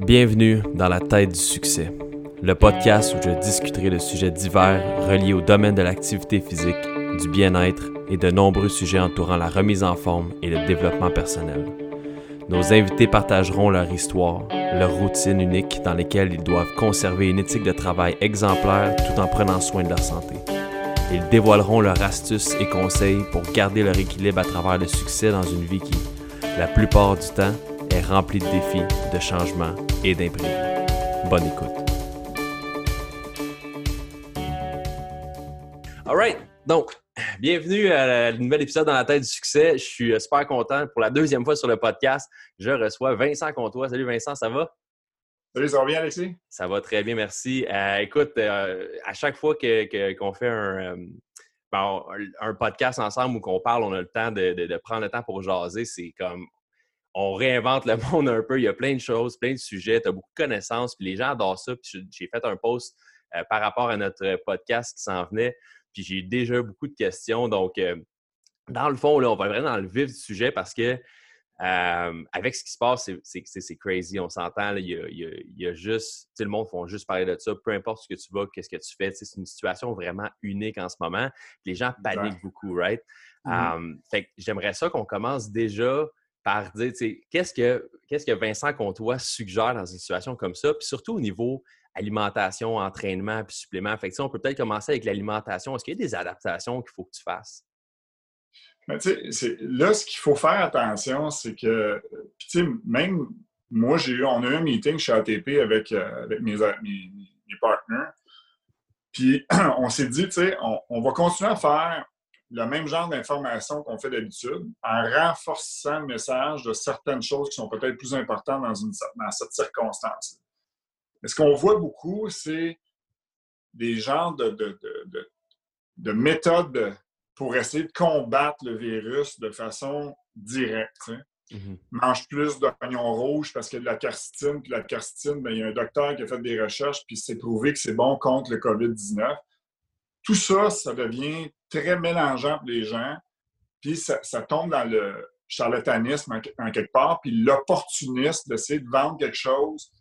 Bienvenue dans la tête du succès, le podcast où je discuterai de sujets divers reliés au domaine de l'activité physique, du bien-être et de nombreux sujets entourant la remise en forme et le développement personnel. Nos invités partageront leur histoire, leur routine unique dans lesquelles ils doivent conserver une éthique de travail exemplaire tout en prenant soin de leur santé. Ils dévoileront leurs astuces et conseils pour garder leur équilibre à travers le succès dans une vie qui, la plupart du temps, est remplie de défis, de changements et d'imprévus. Bonne écoute. All right. Donc, bienvenue à un nouvel épisode dans la tête du succès. Je suis super content pour la deuxième fois sur le podcast. Je reçois Vincent Comtois. Salut Vincent, ça va? Salut, ça va bien, Alexis? Ça va très bien, merci. Euh, écoute, euh, à chaque fois qu'on fait un, euh, ben, un, podcast ensemble où qu'on parle, on a le temps de, prendre le temps pour jaser. C'est comme on réinvente le monde un peu. Il y a plein de choses, plein de sujets. Tu as beaucoup de connaissances, puis les gens adorent ça. Puis j'ai fait un post par rapport à notre podcast qui s'en venait. Puis j'ai déjà beaucoup de questions. Donc, dans le fond, là, on va vraiment dans le vif du sujet parce que avec ce qui se passe, c'est crazy, on s'entend. Il, y a juste, le monde font juste parler de ça, peu importe ce que tu vas, qu'est-ce que tu fais. C'est une situation vraiment unique en ce moment. Les gens paniquent beaucoup, right? Mm-hmm. fait j'aimerais ça qu'on commence déjà par dire, qu'est-ce que, qu'est-ce que Vincent Comtois suggère dans une situation comme ça? Puis surtout au niveau alimentation, entraînement, puis supplément. Fait on peut peut-être commencer avec l'alimentation. Est-ce qu'il y a des adaptations qu'il faut que tu fasses? Mais sais, là, ce qu'il faut faire attention, c'est que, même moi, j'ai eu, on a eu un meeting chez ATP avec, euh, avec mes, mes, mes partenaires. Puis, on s'est dit, tu sais, on, va continuer à faire le même genre d'informations qu'on fait d'habitude en renforçant le message de certaines choses qui sont peut-être plus importantes dans, une, dans cette circonstance. Mais ce qu'on voit beaucoup, c'est des genres de, de, de, de méthodes pour essayer de combattre le virus de façon directe. Mm-hmm. Mange plus d'oignons rouges parce qu'il y a de la carcitine. Puis la carcitine, bien, il y a un docteur qui a fait des recherches, puis c'est prouvé que c'est bon contre le COVID-19. Tout ça, ça devient très mélangeant pour les gens. Puis ça, tombe dans le charlatanisme en, quelque part, puis l'opportunisme d'essayer de vendre quelque chose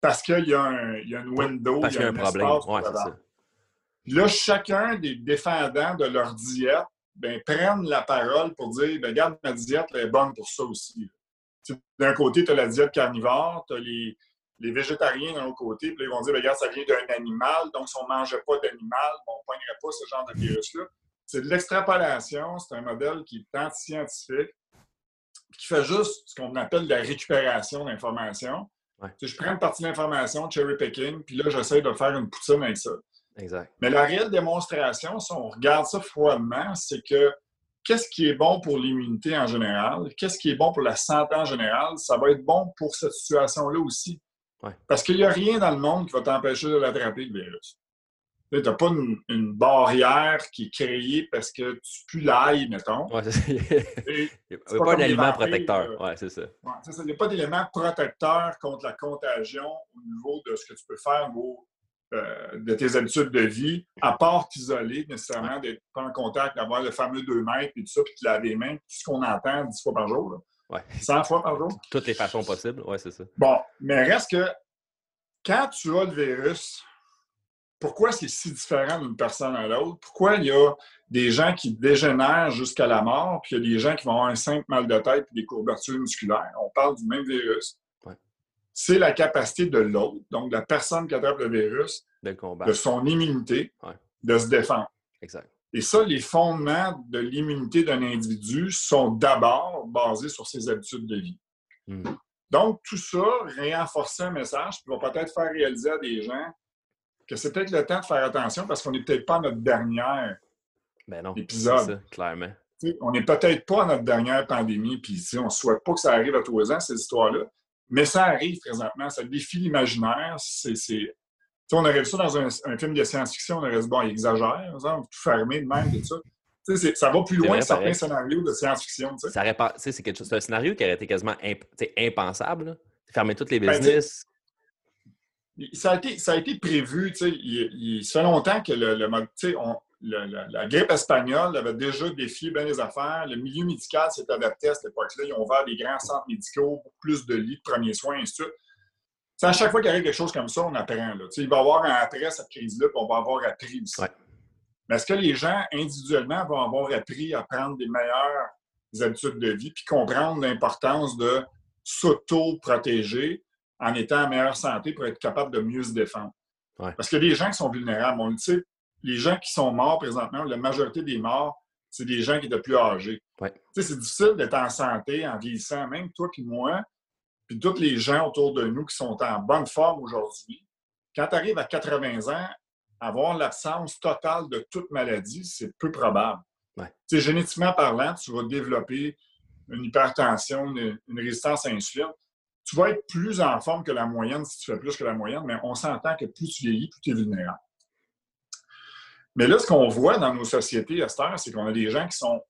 parce qu'il y, a un, une window, il y a, un, problème. Ouais, Là, chacun des défendants de leur diète ben, prennent la parole pour dire ben, Regarde, ma diète elle est bonne pour ça aussi. D'un côté, tu as la diète carnivore, tu as les, les, végétariens d'un autre côté, puis ils vont dire ben, Regarde, ça vient d'un animal, donc si on ne mangeait pas d'animal, on ne poignerait pas ce genre de virus-là. C'est de l'extrapolation, c'est un modèle qui est anti-scientifique, qui fait juste ce qu'on appelle de la récupération d'informations. Je prends une partie de l'information, cherry picking, puis là, j'essaie de faire une poutine avec ça. Mais la réelle démonstration, si on regarde ça froidement, c'est que qu'est-ce qui est bon pour l'immunité en général, qu'est-ce qui est bon pour la santé en général, ça va être bon pour cette situation-là aussi. Parce qu'il n'y a rien dans le monde qui va t'empêcher de l'attraper, le virus. Tu n'as pas une, barrière qui est créée parce que tu pues l'ail, mettons. Ouais, il n'y a pas, d'élément protecteur. Ouais, c'est ça. Il n'y a pas d'élément protecteur contre la contagion au niveau de ce que tu peux faire au euh, de tes habitudes de vie, à part t'isoler nécessairement, d'être pas en contact, d'avoir le fameux 2 mètres, et tout ça, puis de laver les mains, tout ce qu'on entend 10 fois par jour. Ouais. 100 fois par jour? Toutes les façons possibles, oui, c'est ça. Bon, mais reste que quand tu as le virus, pourquoi c'est si différent d'une personne à l'autre? Pourquoi il y a des gens qui dégénèrent jusqu'à la mort, puis il y a des gens qui vont avoir un simple mal de tête et des courbatures musculaires? On parle du même virus c'est la capacité de l'autre, donc de la personne qui attrape le virus, de, de son immunité, de se défendre. Exact. Et ça, les fondements de l'immunité d'un individu sont d'abord basés sur ses habitudes de vie. Hmm. Donc, tout ça, renforcer un message qui va peut-être faire réaliser à des gens que c'est peut-être le temps de faire attention parce qu'on n'est peut-être pas à notre dernier ben non, épisode. Ça, clairement. on n'est peut-être pas à notre dernière pandémie, puis on ne souhaite pas que ça arrive à tous les ans, ces histoires-là. Mais ça arrive présentement, ça défie l'imaginaire. C'est, on aurait vu ça dans un, film de science-fiction, on aurait dit, bon, il exagère, tout fermé de même, tout ça. Ça va plus loin que certains scénarios de science-fiction. C'est quelque chose, un scénario qui aurait été quasiment impensable. Fermer toutes les ben, business. ça, a été, ça a été prévu. Il, il, ça fait longtemps que le, mode. On, la, grippe espagnole avait déjà défié bien les affaires. Le milieu médical s'est adapté à cette époque-là. Ils ont ouvert des grands centres médicaux, plus de lits de premiers soins, et ainsi de suite. À chaque fois qu'il arrive quelque chose comme ça, on apprend. Il va y avoir un après cette crise-là, puis on va avoir appris aussi. Mais est-ce que les gens, individuellement, vont avoir appris à prendre des meilleures habitudes de vie, puis comprendre l'importance de s'auto-protéger en étant en meilleure santé pour être capable de mieux se défendre? Parce a des gens qui sont vulnérables. On le sait, les gens qui sont morts présentement, la majorité des morts, c'est des gens qui étaient plus âgés. C'est difficile d'être en santé, en vieillissant, même toi et moi, puis tous les gens autour de nous qui sont en bonne forme aujourd'hui. Quand tu arrives à 80 ans, avoir l'absence totale de toute maladie, c'est peu probable. Génétiquement parlant, tu vas développer une hypertension, une, une, résistance à l'insuline. Tu vas être plus en forme que la moyenne si tu fais plus que la moyenne, mais on s'entend que plus tu vieillis, plus tu es vulnérable. Mais là, ce qu'on voit dans nos sociétés, Esther, c'est qu'on a des gens qui sont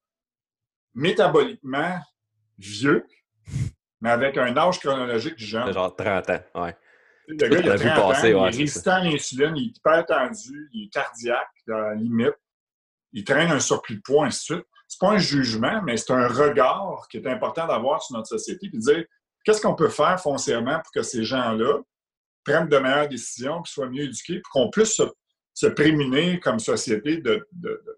métaboliquement vieux, mais avec un âge chronologique jeune. Genre 30 ans, ouais. Le gars, il a 30 ans, il est résistant à l'insuline, il est hyper tendu, il est cardiaque, dans la limite, il traîne un surplus de poids, ainsi de suite. C'est pas un jugement, mais c'est un regard qui est important d'avoir sur notre société, puis de dire qu'est-ce qu'on peut faire foncièrement pour que ces gens-là prennent de meilleures décisions, puis soient mieux éduqués, pour qu'on puisse se se prémunir comme société de,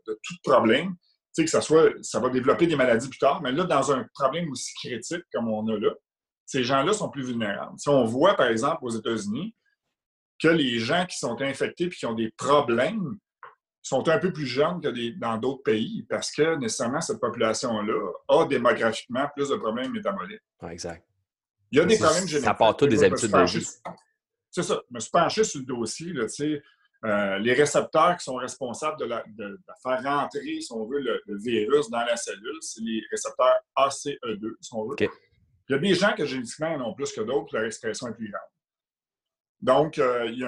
tout problème. Sais, que ça soit, ça va développer des maladies plus tard, mais là, dans un problème aussi critique comme on a là, ces gens-là sont plus vulnérables. Si on voit, par exemple, aux États-Unis, que les gens qui sont infectés et qui ont des problèmes sont un peu plus jeunes que dans d'autres pays parce que nécessairement cette population-là a démographiquement plus de problèmes métaboliques. exact. Il y a des problèmes génétiques. Ça part tout des habitudes de vie. C'est ça. Je me suis penché sur le dossier. Là, euh, les récepteurs qui sont responsables de, faire rentrer, si on veut, le, virus dans la cellule, c'est les récepteurs ACE2, si on veut. Il y a des gens que génétiquement en ont plus que d'autres, leur expression est plus grande. Donc, euh, il, y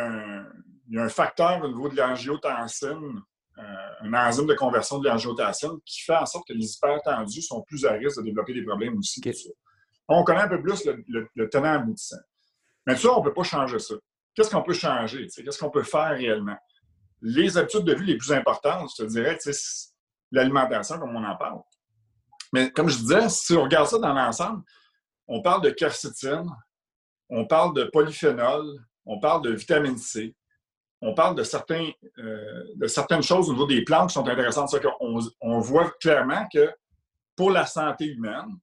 a un, facteur au niveau de l'angiotensine, euh, un enzyme de conversion de l'angiotensine, qui fait en sorte que les hypertendus sont plus à risque de développer des problèmes aussi. On connaît un peu plus le, le tenant aboutissant. Mais ça, on ne peut pas changer ça qu'est-ce qu'on peut changer? Qu'est-ce qu'on peut faire réellement? Les habitudes de vie les plus importantes, je te dirais, c'est l'alimentation, comme on en parle. Mais comme je disais, si on regarde ça dans l'ensemble, on parle de quercétine, on parle de polyphénol, on parle de vitamine C, on parle de, euh, certaines choses au niveau des plantes qui sont intéressantes. On voit clairement que pour la santé humaine,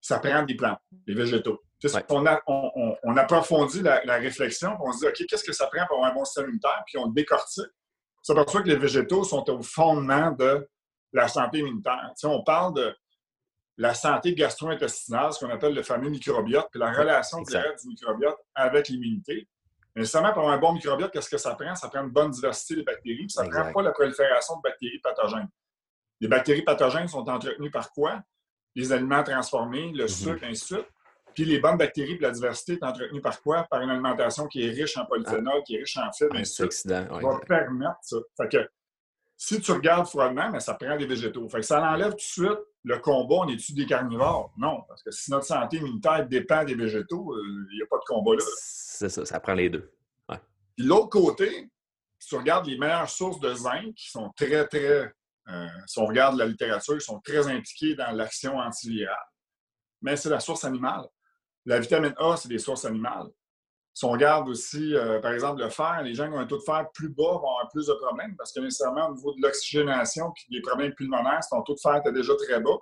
ça prend des plantes, des végétaux. On, approfondit la, réflexion, on se dit, OK, qu'est-ce que ça prend pour avoir un bon système immunitaire? Puis on décortique. C'est pour ça que les végétaux sont au fondement de la santé immunitaire. on parle de la santé gastro-intestinale, ce qu'on appelle le fameux microbiote, puis la relation directe du microbiote avec l'immunité. Mais seulement pour avoir un bon microbiote, qu'est-ce que ça prend? Ça prend une bonne diversité de bactéries, puis ça ne prend pas la prolifération de bactéries pathogènes. Les bactéries pathogènes sont entretenues par quoi? Les aliments transformés, le mhm. sucre, ainsi de suite. Puis les bonnes bactéries et la diversité est entretenue par quoi? Par une alimentation qui est riche en polyphénol, ah. qui est riche en fibres. Antioxydants. Ça va permettre ça. Fait que si tu regardes froidement, mais ça prend des végétaux. Fait que ça enlève tout de suite le combat, on est-tu des carnivores? Non, parce que si notre santé immunitaire dépend des végétaux, euh, il n'y a pas de combat là. C'est ça, ça prend les deux. Puis l'autre côté, si tu regardes les meilleures sources de zinc, qui sont très, très, euh, si on regarde la littérature, ils sont très impliqués dans l'action antivirale. Mais c'est la source animale. La vitamine A, c'est des sources animales. Si on regarde aussi, euh, par exemple, le fer, les gens qui ont un taux de fer plus bas vont avoir plus de problèmes parce que nécessairement, au niveau de l'oxygénation puis des problèmes pulmonaires, si ton taux de fer est déjà très bas,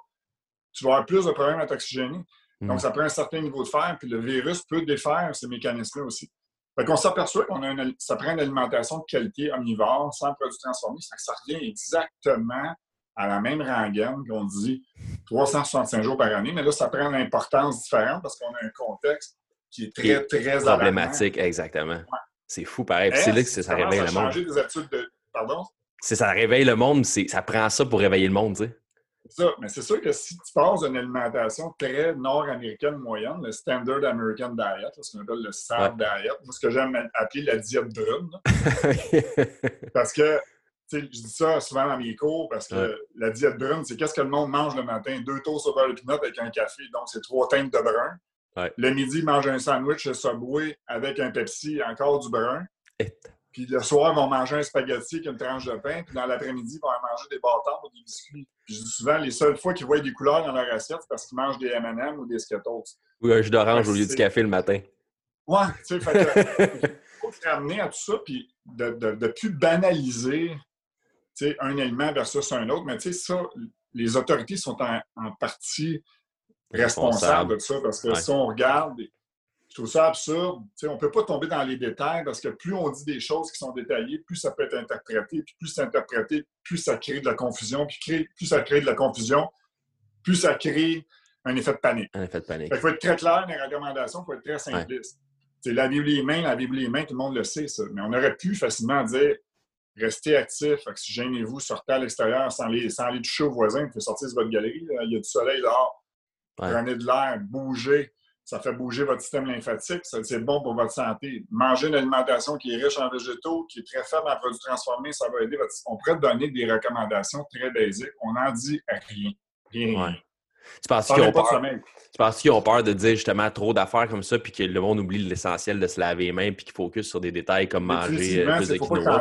tu vas avoir plus de problèmes à t'oxygéner. Donc, mm. ça prend un certain niveau de fer, puis le virus peut défaire ces mécanismes-là aussi. Fait qu'on s'aperçoit qu'on a ça prend une alimentation de qualité omnivore, sans produits transformés. Ça, ça revient exactement à la même rengaine qu'on dit 365 jours par année, mais là, ça prend une importance différente parce qu'on a un contexte qui est très, très problématique, exactement. C'est fou, pareil. C'est là que ça, réveille le monde. Des études de... Pardon? Ça réveille le monde, ça prend ça pour réveiller le monde, tu sais. Ça, mais c'est sûr que si tu passes d'une alimentation très nord-américaine moyenne, le Standard American Diet, ce qu'on appelle le SAD Diet, ce que j'aime appeler la diète brune, parce que je dis ça souvent dans mes cours parce que la diète brune, c'est qu'est-ce que le monde mange le matin? Deux toasts au beurre de avec un café, donc c'est trois teintes de brun. Le midi, il mange un sandwich Subway avec un Pepsi, encore du brun. Puis le soir, ils vont manger un spaghetti avec une tranche de pain. Puis dans l'après-midi, ils vont manger des bâtons ou des biscuits. Puis je dis souvent, les seules fois qu'ils voient des couleurs dans leur assiette, c'est parce qu'ils mangent des M&M ou des Skittles. Ou un jus d'orange au lieu du café le matin. Ouais, tu sais, fait que, il faut te ramener à tout ça, puis de, de, plus banaliser un aliment versus un autre. Mais tu sais, ça, les autorités sont en, partie responsables de ça, parce que si on regarde je trouve ça absurde. on ne peut pas tomber dans les détails parce que plus on dit des choses qui sont détaillées, plus ça peut être interprété. Puis plus c'est interprété, plus ça crée de la confusion. Puis plus ça crée de la confusion, plus ça crée un effet de panique. Un effet de panique. Il faut être très clair dans les recommandations, il faut être très simpliste. Ouais. Lavez les mains, lavez-vous les mains, tout le monde le sait, ça. Mais on aurait pu facilement dire restez actif, oxygénez-vous, sortez à l'extérieur sans aller, sans aller toucher aux voisins, vous pouvez sortir de votre galerie. Il y a du soleil dehors. Prenez de l'air, bougez ça fait bouger votre système lymphatique, c'est bon pour votre santé. Manger une alimentation qui est riche en végétaux, qui est très faible en produits transformés, ça va aider votre On pourrait donner des recommandations très basiques. On n'en dit rien. Rien. Tu penses qu'ils ont, peur... ont peur de dire justement trop d'affaires comme ça, puis que le monde oublie l'essentiel de se laver les mains, puis qu'il focus sur des détails comme manger euh, plus de quinoa?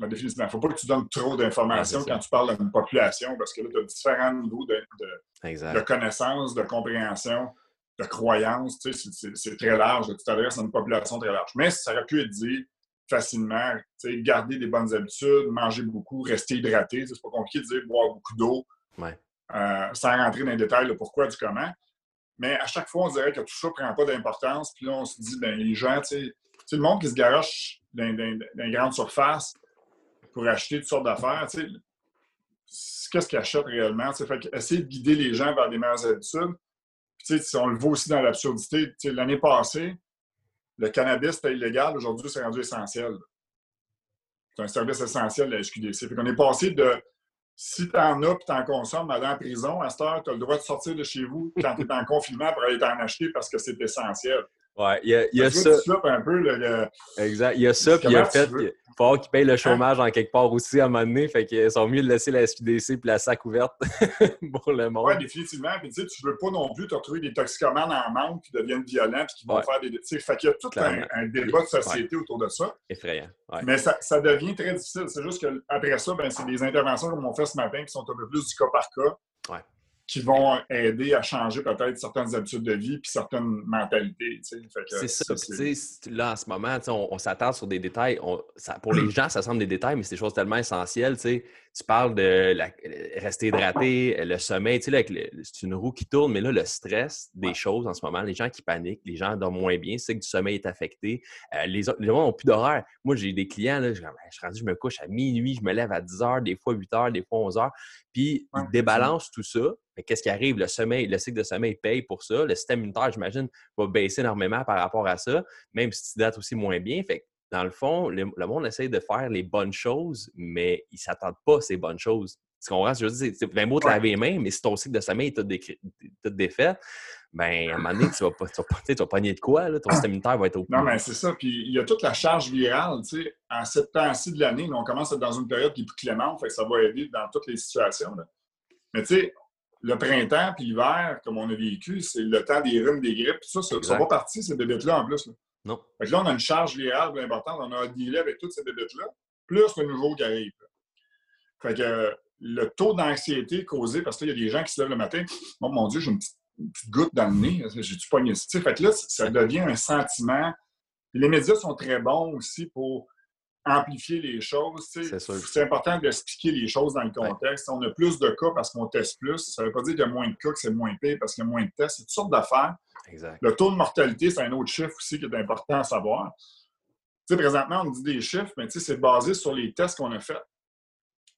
Il ne faut pas que tu donnes trop d'informations quand tu parles d'une population, parce que là, tu as différents niveaux de, de connaissances, de compréhension de croyances, tu sais, c'est très large. Tu t'adresses à une population très large. Mais ça aurait pu être dit facilement, tu sais, garder des bonnes habitudes, manger beaucoup, rester hydraté. C'est pas compliqué de dire boire beaucoup d'eau. Euh, sans rentrer dans les détails, le pourquoi, du comment. Mais à chaque fois, on dirait que tout ça ne prend pas d'importance. Puis là, on se dit, ben les gens, tu sais, le monde qui se garoche dans, grande surface pour acheter toutes sortes d'affaires, qu'est-ce qu'ils achètent réellement? Fait essayer de guider les gens vers des meilleures habitudes si on le voit aussi dans l'absurdité, l'année passée, le cannabis était illégal, aujourd'hui, c'est rendu essentiel. C'est un service essentiel de la SQDC. Fait est passé de si tu en as et tu en consommes, aller en prison, à cette heure, tu as le droit de sortir de chez vous quand tu es en confinement pour aller t'en acheter parce que c'est essentiel. Ouais, il y a, y a ça. Un peu, le, Exact. Il y a ça, puis il y a fait. Il faut qu'ils payent le hein? chômage en quelque part aussi à un moment donné. Fait qu'ils sont mieux de laisser la SQDC et la SAC ouverte pour le monde. Oui, définitivement. Puis tu sais, tu veux pas non plus te retrouver des toxicomanes en manque qui deviennent violents puis qui vont faire des. Fait qu'il y a tout un, débat de société autour de ça. Effrayant. Mais ça, ça, devient très difficile. C'est juste qu'après ça, ben, c'est des interventions comme on fait ce matin qui sont un peu plus du cas par cas. Qui vont aider à changer peut-être certaines habitudes de vie puis certaines mentalités. C'est ça. là, en ce moment, on, on s'attend sur des détails. ça, pour les gens, ça semble des détails, mais c'est des choses tellement essentielles. Tu parles de rester hydraté, le sommeil. C'est une roue qui tourne, mais là, le stress des choses en ce moment, les gens qui paniquent, les gens dorment moins bien, c'est que du sommeil est affecté. Euh, les, les gens n'ont plus d'horaire. Moi, j'ai des clients, là, je, je, je me couche à minuit, je me lève à 10 heures, des fois 8 heures, des fois 11 heures. Puis, ils débalancent tout ça qu'est-ce qui arrive? Le sommeil, le cycle de sommeil paye pour ça. Le système immunitaire, j'imagine, va baisser énormément par rapport à ça, même si tu dates aussi moins bien. Fait dans le fond, le, monde essaie de faire les bonnes choses, mais ils ne s'attendent pas à ces bonnes choses. Tu comprends? Je veux dire, c'est bien beau de laver les mains, mais si ton cycle de sommeil est tout, défait, ben, à un moment donné, tu vas, pas, tu vas, tu pogner de quoi? Là? Ton système immunitaire va être au Non, mais c'est ça. Puis il y a toute la charge virale. Tu sais, en cette temps-ci de l'année, on commence à être dans une période qui est plus clémente, fait ça va aider dans toutes les situations. Mais tu sais, le printemps puis l'hiver, comme on a vécu, c'est le temps des rhumes, des grippes. Ça, ça, ça va partir, ces bébêtes-là, en plus. Là. Non. Fait que là, on a une charge virale importante. On a un dealer avec toutes ces bébêtes-là, plus le nouveau qui arrive. Fait que le taux d'anxiété causé, parce qu'il y a des gens qui se lèvent le matin, oh mon Dieu, j'ai une petite, goutte dans le nez, j'ai du poignet. Fait que là, ça devient un sentiment. Les médias sont très bons aussi pour amplifier les choses. C'est important d'expliquer les choses dans le contexte. On a plus de cas parce qu'on teste plus. Ça ne veut pas dire qu'il y a moins de cas que c'est moins pire parce qu'il y a moins de tests. C'est toutes sortes d'affaires. Le taux de mortalité, c'est un autre chiffre aussi qui est important à savoir. présentement, on dit des chiffres, mais c'est basé sur les tests qu'on a faits.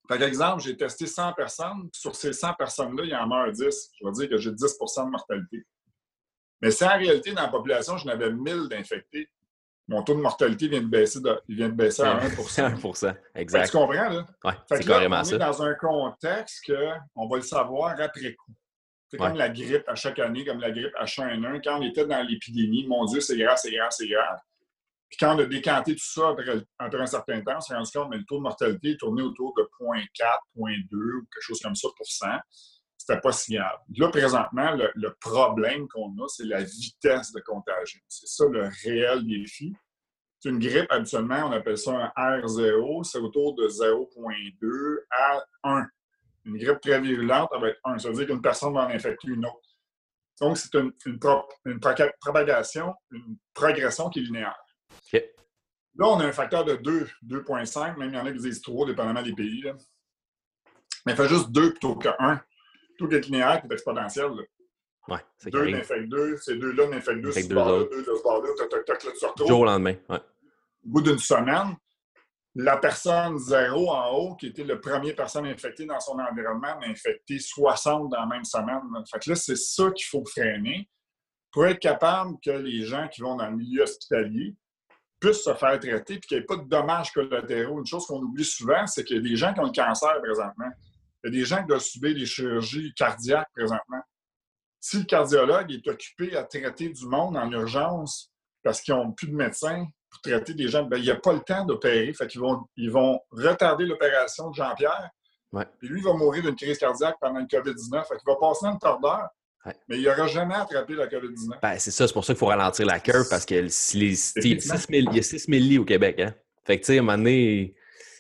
Par exemple, j'ai testé 100 personnes. Sur ces 100 personnes-là, il y en meurt 10. Je vais dire que j'ai 10% de mortalité. Mais si en réalité, dans la population, je n'avais 1000 d'infectés, mon taux de mortalité vient de baisser, il vient de baisser à 1 1 exact. tu comprends, là? Oui, c'est carrément ça. On est dans un contexte qu'on va le savoir après coup. C'est comme la grippe à chaque année, comme la grippe H1N1. Quand on était dans l'épidémie, mon Dieu, c'est grave, c'est grave, c'est grave. Puis quand on a décanté tout ça après, un certain temps, on s'est rendu compte que le taux de mortalité est tourné autour de 0.4, 0.2 ou quelque chose comme ça pour cent. C'était pas si grave. Là, présentement, le, problème qu'on a, c'est la vitesse de contagion. C'est ça le réel défi. une grippe, habituellement, on appelle ça un R0, c'est autour de 0,2 à 1. Une grippe très virulente, ça va être 1. Ça veut dire qu'une personne va en infecter une autre. Donc, c'est une, propagation, une progression qui est linéaire. Là, on a un facteur de 2, 2,5, même il y en a qui disent 3, dépendamment des pays. Mais il fait juste 2 plutôt que 1. Tout est linéaire, c'est exponentiel. Ouais, c'est 2 n'infectent 2, ces deux-là n'infectent 2, c'est 2 de ce bord-là, toc, toc, toc, là, tu retrouves. Jour au lendemain, ouais. Au bout d'une semaine, la personne zéro en haut, qui était la première personne infectée dans son environnement, a infecté 60 dans la même semaine. Fait que là, c'est ça qu'il faut freiner pour être capable que les gens qui vont dans le milieu hospitalier puissent se faire traiter et qu'il n'y ait pas de dommages collatéraux. Une chose qu'on oublie souvent, c'est qu'il y a des gens qui ont le cancer présentement. Il y a des gens qui doivent subir des chirurgies cardiaques présentement. Si le cardiologue est occupé à traiter du monde en urgence parce qu'ils n'ont plus de médecins, traiter des gens, ben, il n'y a pas le temps d'opérer. Fait qu'ils vont, ils vont retarder l'opération de Jean-Pierre. Puis lui, il va mourir d'une crise cardiaque pendant le COVID-19. Fait qu'il va passer un quart d'heure. Mais il n'aura jamais attrapé la COVID-19. Ben, c'est ça, c'est pour ça qu'il faut ralentir la curve parce qu'il y a 6 000 lits au Québec. Hein? Fait que, tu sais, à un moment donné,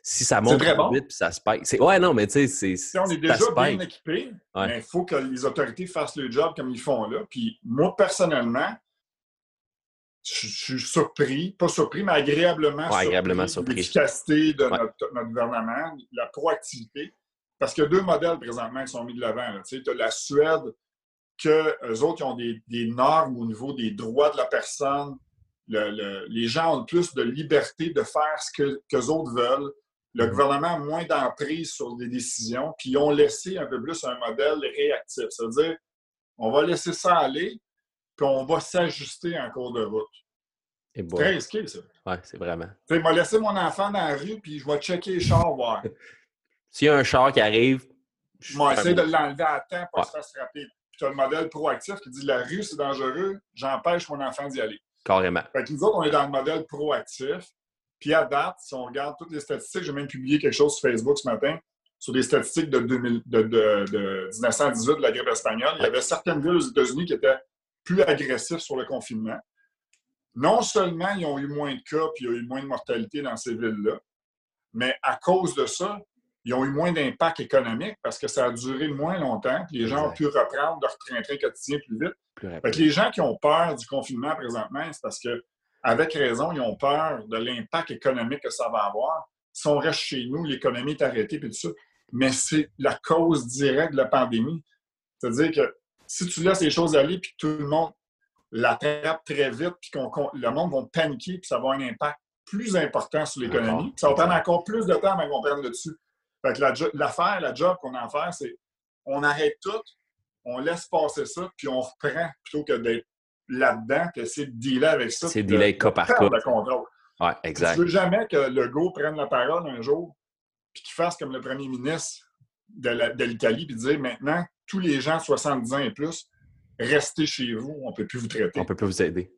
si ça monte très vite puis ça spike. Ouais, non, mais tu sais, c'est. Si on est déjà bien équipé, mais il faut que les autorités fassent le job comme ils font là. Puis moi, personnellement, je, suis surpris, pas surpris, mais agréablement, surpris, de l'efficacité de notre, gouvernement, la proactivité. Parce qu'il y a deux modèles présentement qui sont mis de l'avant. Tu as la Suède, que eux autres ont des, normes au niveau des droits de la personne. les gens ont plus de liberté de faire ce que les autres veulent. Le gouvernement a moins d'emprise sur des décisions, puis ils ont laissé un peu plus un modèle réactif. C'est-à-dire, on va laisser ça aller, puis on va s'ajuster en cours de route. C'est très risqué, ça. Oui, c'est vraiment. Tu m'a laissé mon enfant dans la rue, puis je vais checker les chars, voir. S'il y a un char qui arrive, je vais essayer de l'enlever à temps pour ça se rapide. Puis tu as le modèle proactif qui dit la rue, c'est dangereux, j'empêche mon enfant d'y aller. Carrément. Fait que nous autres, on est dans le modèle proactif. Puis à date, si on regarde toutes les statistiques, j'ai même publié quelque chose sur Facebook ce matin sur des statistiques de, 2000, de, de 1918 de la grippe espagnole. Il y avait certaines villes aux États-Unis qui étaient plus agressifs sur le confinement. Non seulement ils ont eu moins de cas puis il y a eu moins de mortalité dans ces villes-là, mais à cause de ça, ils ont eu moins d'impact économique parce que ça a duré moins longtemps, puis les gens ont pu reprendre leur train-train quotidien plus vite. Plus les gens qui ont peur du confinement présentement, c'est parce que, avec raison, ils ont peur de l'impact économique que ça va avoir. Si on reste chez nous, l'économie est arrêtée, puis tout ça. Mais c'est la cause directe de la pandémie. C'est-à-dire que si tu laisses les choses aller puis que tout le monde l'attrape très vite puis qu'on le monde va paniquer puis ça va avoir un impact plus important sur l'économie. Ça va prendre encore plus de temps avant qu'on prenne le dessus. Fait que l'affaire, la, job qu'on a à faire, c'est on arrête tout, on laisse passer ça, puis on reprend plutôt que d'être là-dedans, que c'est de dealer avec ça. C'est de dealer cas par cas. Ouais, exact. Je veux jamais que le go prenne la parole un jour puis qu'il fasse comme le premier ministre de l'Italie puis dire maintenant, tous les gens 70 ans et plus, restez chez vous, on ne peut plus vous traiter. On ne peut plus vous aider.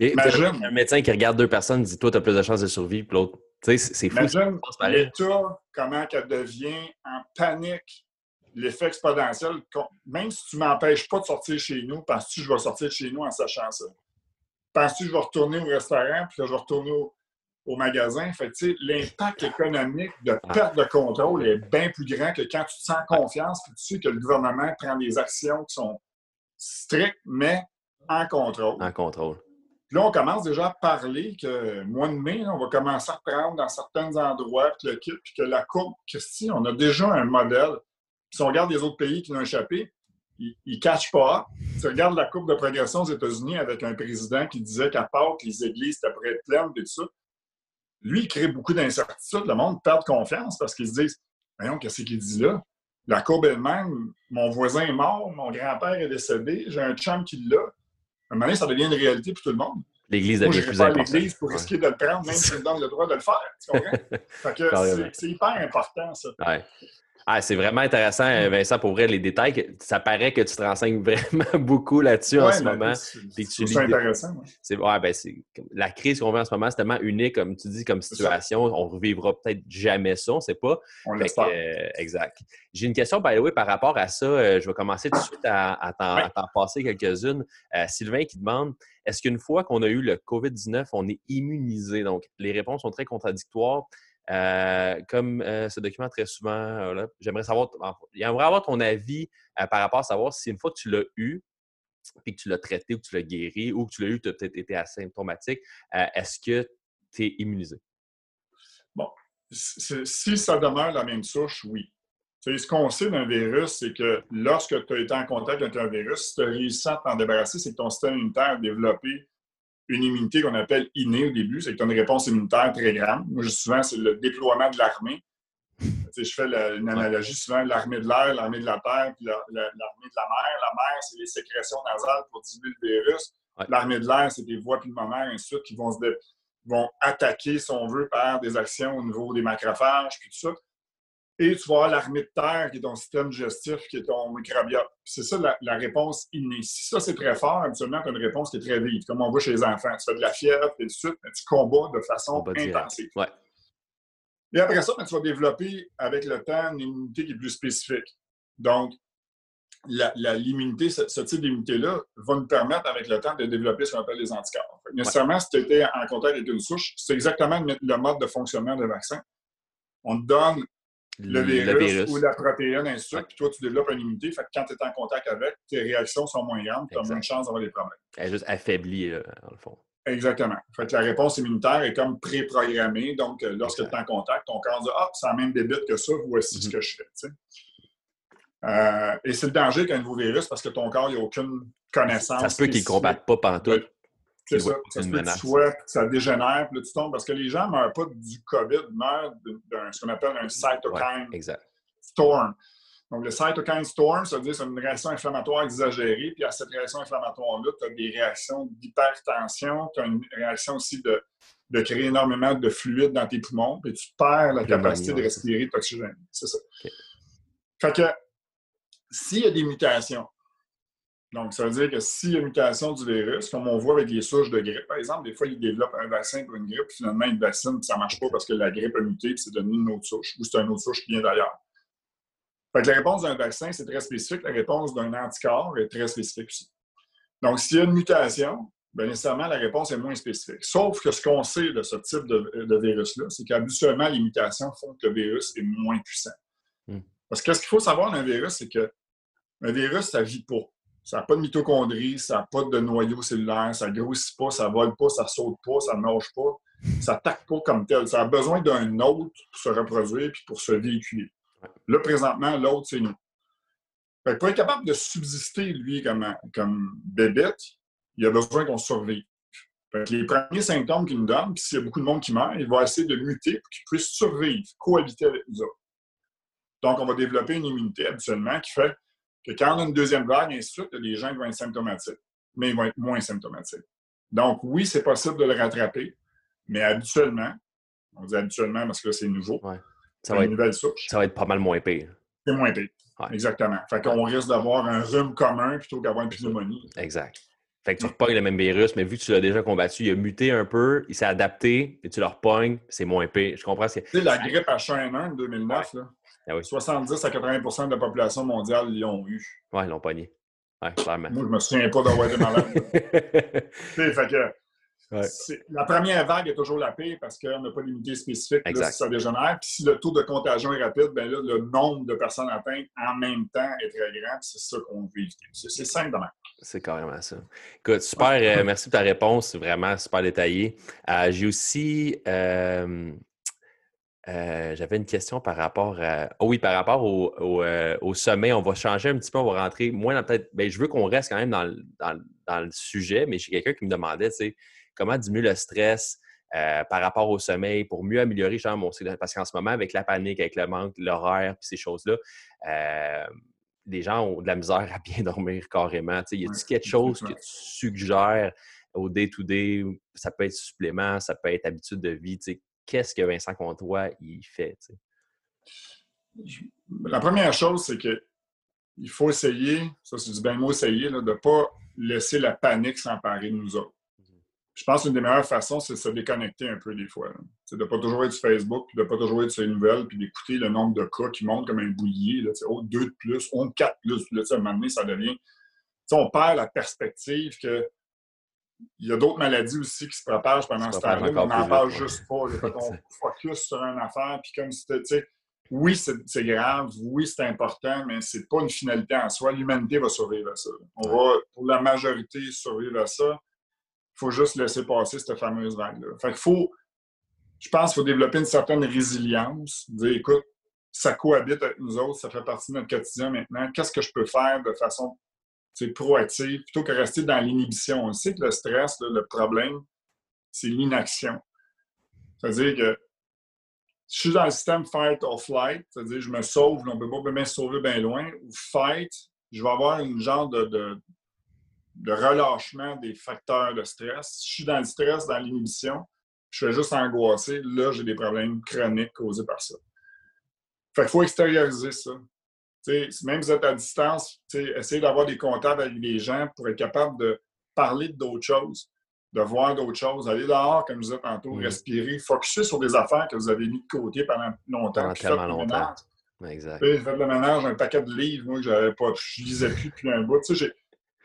Et un médecin qui regarde deux personnes dit Toi, tu as plus de chances de survie, puis l'autre. Tu sais, c'est fou. Imagine l'État, comment elle devient en panique l'effet exponentiel. Même si tu ne m'empêches pas de sortir chez nous, penses-tu que je vais sortir de chez nous en sachant ça? Penses-tu que je vais retourner au restaurant, puis que je vais retourner au, magasin? Fait l'impact économique de ah. perte de contrôle est bien plus grand que quand tu te sens confiance, puis tu sais que le gouvernement prend des actions qui sont strict, mais en contrôle. En contrôle. Puis là, on commence déjà à parler que mois de mai, on va commencer à reprendre dans certains endroits le kit, puis que la courbe, Christy, on a déjà un modèle. Puis si on regarde les autres pays qui l'ont échappé, ils ne cachent pas. Si on regarde la courbe de progression aux États-Unis avec un président qui disait qu'à que les églises étaient près de pleines et tout ça, lui, il crée beaucoup d'incertitudes. Le monde perd confiance parce qu'ils se disent Voyons, qu'est-ce qu'il dit là? La courbe elle-même, mon voisin est mort, mon grand-père est décédé, j'ai un chum qui l'a. À un moment donné, ça devient une réalité pour tout le monde. L'Église devient plus pas l'Église pour risquer de le prendre, même s'il me donne le droit de le faire. Tu comprends? fait que c'est hyper important, ça. Ouais. Ah, c'est vraiment intéressant, euh, Vincent, pour vrai, les détails. Ça paraît que tu te renseignes vraiment beaucoup là-dessus en ce moment. C'est intéressant. C'est ouais, ben, la crise qu'on vit en ce moment, c'est tellement unique, comme tu dis, comme situation. On ne revivra peut-être jamais ça, on ne sait pas. On l'espère. Euh, exact. J'ai une question, by the way, par rapport à ça. Euh, je vais commencer tout de suite à, t'en passer quelques-unes. Sylvain qui demande est-ce qu'une fois qu'on a eu le COVID-19, on est immunisé? Donc, les réponses sont très contradictoires. Euh, comme euh, ce document très souvent, euh, j'aimerais savoir, avoir ton avis par rapport à savoir si une fois que tu l'as eu, puis que tu l'as traité ou que tu l'as guéri ou que tu l'as eu, tu as peut-être été asymptomatique, est-ce que tu es immunisé? Bon, si ça demeure la même souche, oui. ce qu'on sait d'un virus, c'est que lorsque tu as été en contact avec un virus, si tu as réussi à t'en débarrasser, c'est que ton système immunitaire a développé une immunité qu'on appelle innée au début, c'est que tu as une réponse immunitaire très grande. Moi, je souvent, c'est le déploiement de l'armée. je fais une analogie souvent, l'armée de l'air, l'armée de la terre, puis l'armée de la mer. La mer, c'est les sécrétions nasales pour diluer le virus. L'armée de l'air, c'est des voies pulmonaires, ainsi de suite, qui vont, se vont attaquer, si on veut, par des actions au niveau des macrophages, puis tout ça. Et tu vas avoir l'armée de terre, qui est ton système digestif, qui est ton microbiote. C'est ça la, réponse innée. Si ça, c'est très fort, habituellement, tu as une réponse qui est très vive, comme on voit chez les enfants. Tu fais de la fièvre, et tout de suite, mais tu combats de façon intensive. Et après ça, ben, tu vas développer, avec le temps, une immunité qui est plus spécifique. Donc, l'immunité, ce, type d'immunité-là, va nous permettre, avec le temps, de développer ce qu'on appelle les anticorps. nécessairement, si tu étais en contact avec une souche, c'est exactement le mode de fonctionnement des vaccin. On te donne le virus, ou la protéine, ainsi de suite. Puis toi, tu développes une immunité. Fait que quand tu es en contact avec, tes réactions sont moins grandes. Tu as moins de chances d'avoir des problèmes. Elle est juste affaiblie, dans le fond. Exactement. Fait que la réponse immunitaire est comme préprogrammée. Donc, euh, lorsque tu es en contact, ton corps dit Ah, ça a même débite que ça, voici ce mm-hmm. que je fais. Euh, et c'est le danger qu'un nouveau virus parce que ton corps n'a aucune connaissance. Ça se peut qu'il ne combatte pas pantoute. C'est ça. Ça se peut que tu sois, ça dégénère, puis là, tu tombes. Parce que les gens ne meurent pas du COVID, meurent d'un ce qu'on appelle un cytokine storm. Donc, le cytokine storm, ça veut dire que c'est une réaction inflammatoire exagérée. Puis à cette réaction inflammatoire-là, tu as des réactions d'hypertension, tu as une réaction aussi de, de, créer énormément de fluide dans tes poumons, puis tu perds la capacité de respirer de l'oxygène. C'est ça. Fait que s'il y a des mutations, donc, ça veut dire que s'il y a une mutation du virus, comme on voit avec les souches de grippe, par exemple, des fois, ils développent un vaccin pour une grippe, puis finalement, une vaccine, puis ça ne marche pas parce que la grippe a muté, puis c'est devenu une autre souche, ou c'est une autre souche qui vient d'ailleurs. Fait que la réponse d'un vaccin, c'est très spécifique. La réponse d'un anticorps est très spécifique aussi. Donc, s'il y a une mutation, bien nécessairement, la réponse est moins spécifique. Sauf que ce qu'on sait de ce type de, virus-là, c'est qu'habituellement, les mutations font que le virus est moins puissant. Hmm. Parce que ce qu'il faut savoir d'un virus, c'est que un virus, ça ne vit pas. Ça n'a pas de mitochondrie, ça n'a pas de noyau cellulaire, ça ne grossit pas, ça ne vole pas, ça ne saute pas, ça ne nage pas, ça n'attaque pas comme tel. Ça a besoin d'un autre pour se reproduire puis pour se véhiculer. Là, présentement, l'autre, c'est nous. pour être capable de subsister, lui, comme, comme bébête, il a besoin qu'on survive. les premiers symptômes qu'il nous donne, puis s'il y a beaucoup de monde qui meurt, il va essayer de muter pour qu'il puisse survivre, cohabiter avec nous autres. Donc, on va développer une immunité habituellement qui fait que quand on a une deuxième vague, ainsi de suite, les gens vont être symptomatiques, mais ils vont être moins symptomatiques. Donc, oui, c'est possible de le rattraper, mais habituellement, on dit habituellement parce que c'est nouveau, ça, va être, ça va être pas mal moins pire. C'est moins pire. Exactement. Fait qu'on risque d'avoir un rhume commun plutôt qu'avoir une pneumonie. Exact. Fait que tu repognes le même virus, mais vu que tu l'as déjà combattu, il a muté un peu, il s'est adapté, et tu le repognes, c'est moins pire. Je comprends. Tu sais, la grippe H1N1 en 2009, là, 70 ah à 80% de la population mondiale l'ont eu. Oui, ils l'ont pogné. Ouais, clairement. Moi, je ne me souviens pas d'avoir été malade. fait que, La première vague est toujours la pire parce qu'on n'a pas d'unité spécifique là, si ça dégénère. Puis si le taux de contagion est rapide, ben là, le nombre de personnes atteintes en même temps est très grand. C'est ça qu'on veut éviter. C'est simple C'est carrément ça. Écoute, super. Euh, merci pour ta réponse. C'est vraiment super détaillé. Euh, j'ai aussi euh, euh, j'avais une question par rapport à. Oh oui, par rapport euh, au, sommet. On va changer un petit peu, on va rentrer moins dans peut-être. Ben, je veux qu'on reste quand même dans, le sujet, mais j'ai quelqu'un qui me demandait, tu sais, comment diminuer le stress euh, par rapport au sommeil pour mieux améliorer genre, mon Parce qu'en ce moment, avec la panique, avec le manque, l'horaire, puis ces choses-là, les gens ont de la misère à bien dormir carrément. Y a-t-il quelque chose que tu suggères au day-to-day? Ça peut être supplément, ça peut être habitude de vie. Qu'est-ce que Vincent Comtois il fait? la première chose, c'est que il faut essayer, ça c'est du bien mot essayer, de ne pas laisser la panique s'emparer de nous autres. Je pense qu'une des meilleures façons, c'est de se déconnecter un peu des fois. C'est de ne pas toujours être sur Facebook, puis de ne pas toujours être sur les nouvelles, puis d'écouter le nombre de cas qui montent comme un boulier. Là, oh, deux de plus, on quatre plus. Là, à un moment donné, ça devient. on perd la perspective que il y a d'autres maladies aussi qui se propagent pendant ce temps-là. On n'en parle juste pas. on focus sur une affaire, puis comme si c'était oui, c'est grave, oui, c'est important, mais c'est pas une finalité en soi. L'humanité va survivre à ça. On va, pour la majorité, survivre à ça. Il faut juste laisser passer cette fameuse vague-là. Fait qu'il faut, je pense qu'il faut développer une certaine résilience. Dire, écoute, ça cohabite avec nous autres, ça fait partie de notre quotidien maintenant. Qu'est-ce que je peux faire de façon proactive plutôt que rester dans l'inhibition? On sait que le stress, le problème, c'est l'inaction. C'est-à-dire que je suis dans le système fight or flight, c'est-à-dire je me sauve, on ne peut pas me sauver bien loin, ou fight, je vais avoir une genre de, de, relâchement des facteurs de stress. Si je suis dans le stress, dans l'inhibition, je suis juste angoissé, là, j'ai des problèmes chroniques causés par ça. Fait qu'il faut extérioriser ça. Même si vous êtes à distance, essayez d'avoir des contacts avec les gens pour être capable de parler d'autres choses de voir d'autres choses, aller dehors, comme je disais tantôt, respirer, focuser sur des affaires que vous avez mis de côté pendant longtemps. Pendant tellement longtemps. Exact. J'ai fait le ménage, un paquet de livres, moi, que j'avais pas, je lisais plus depuis un bout.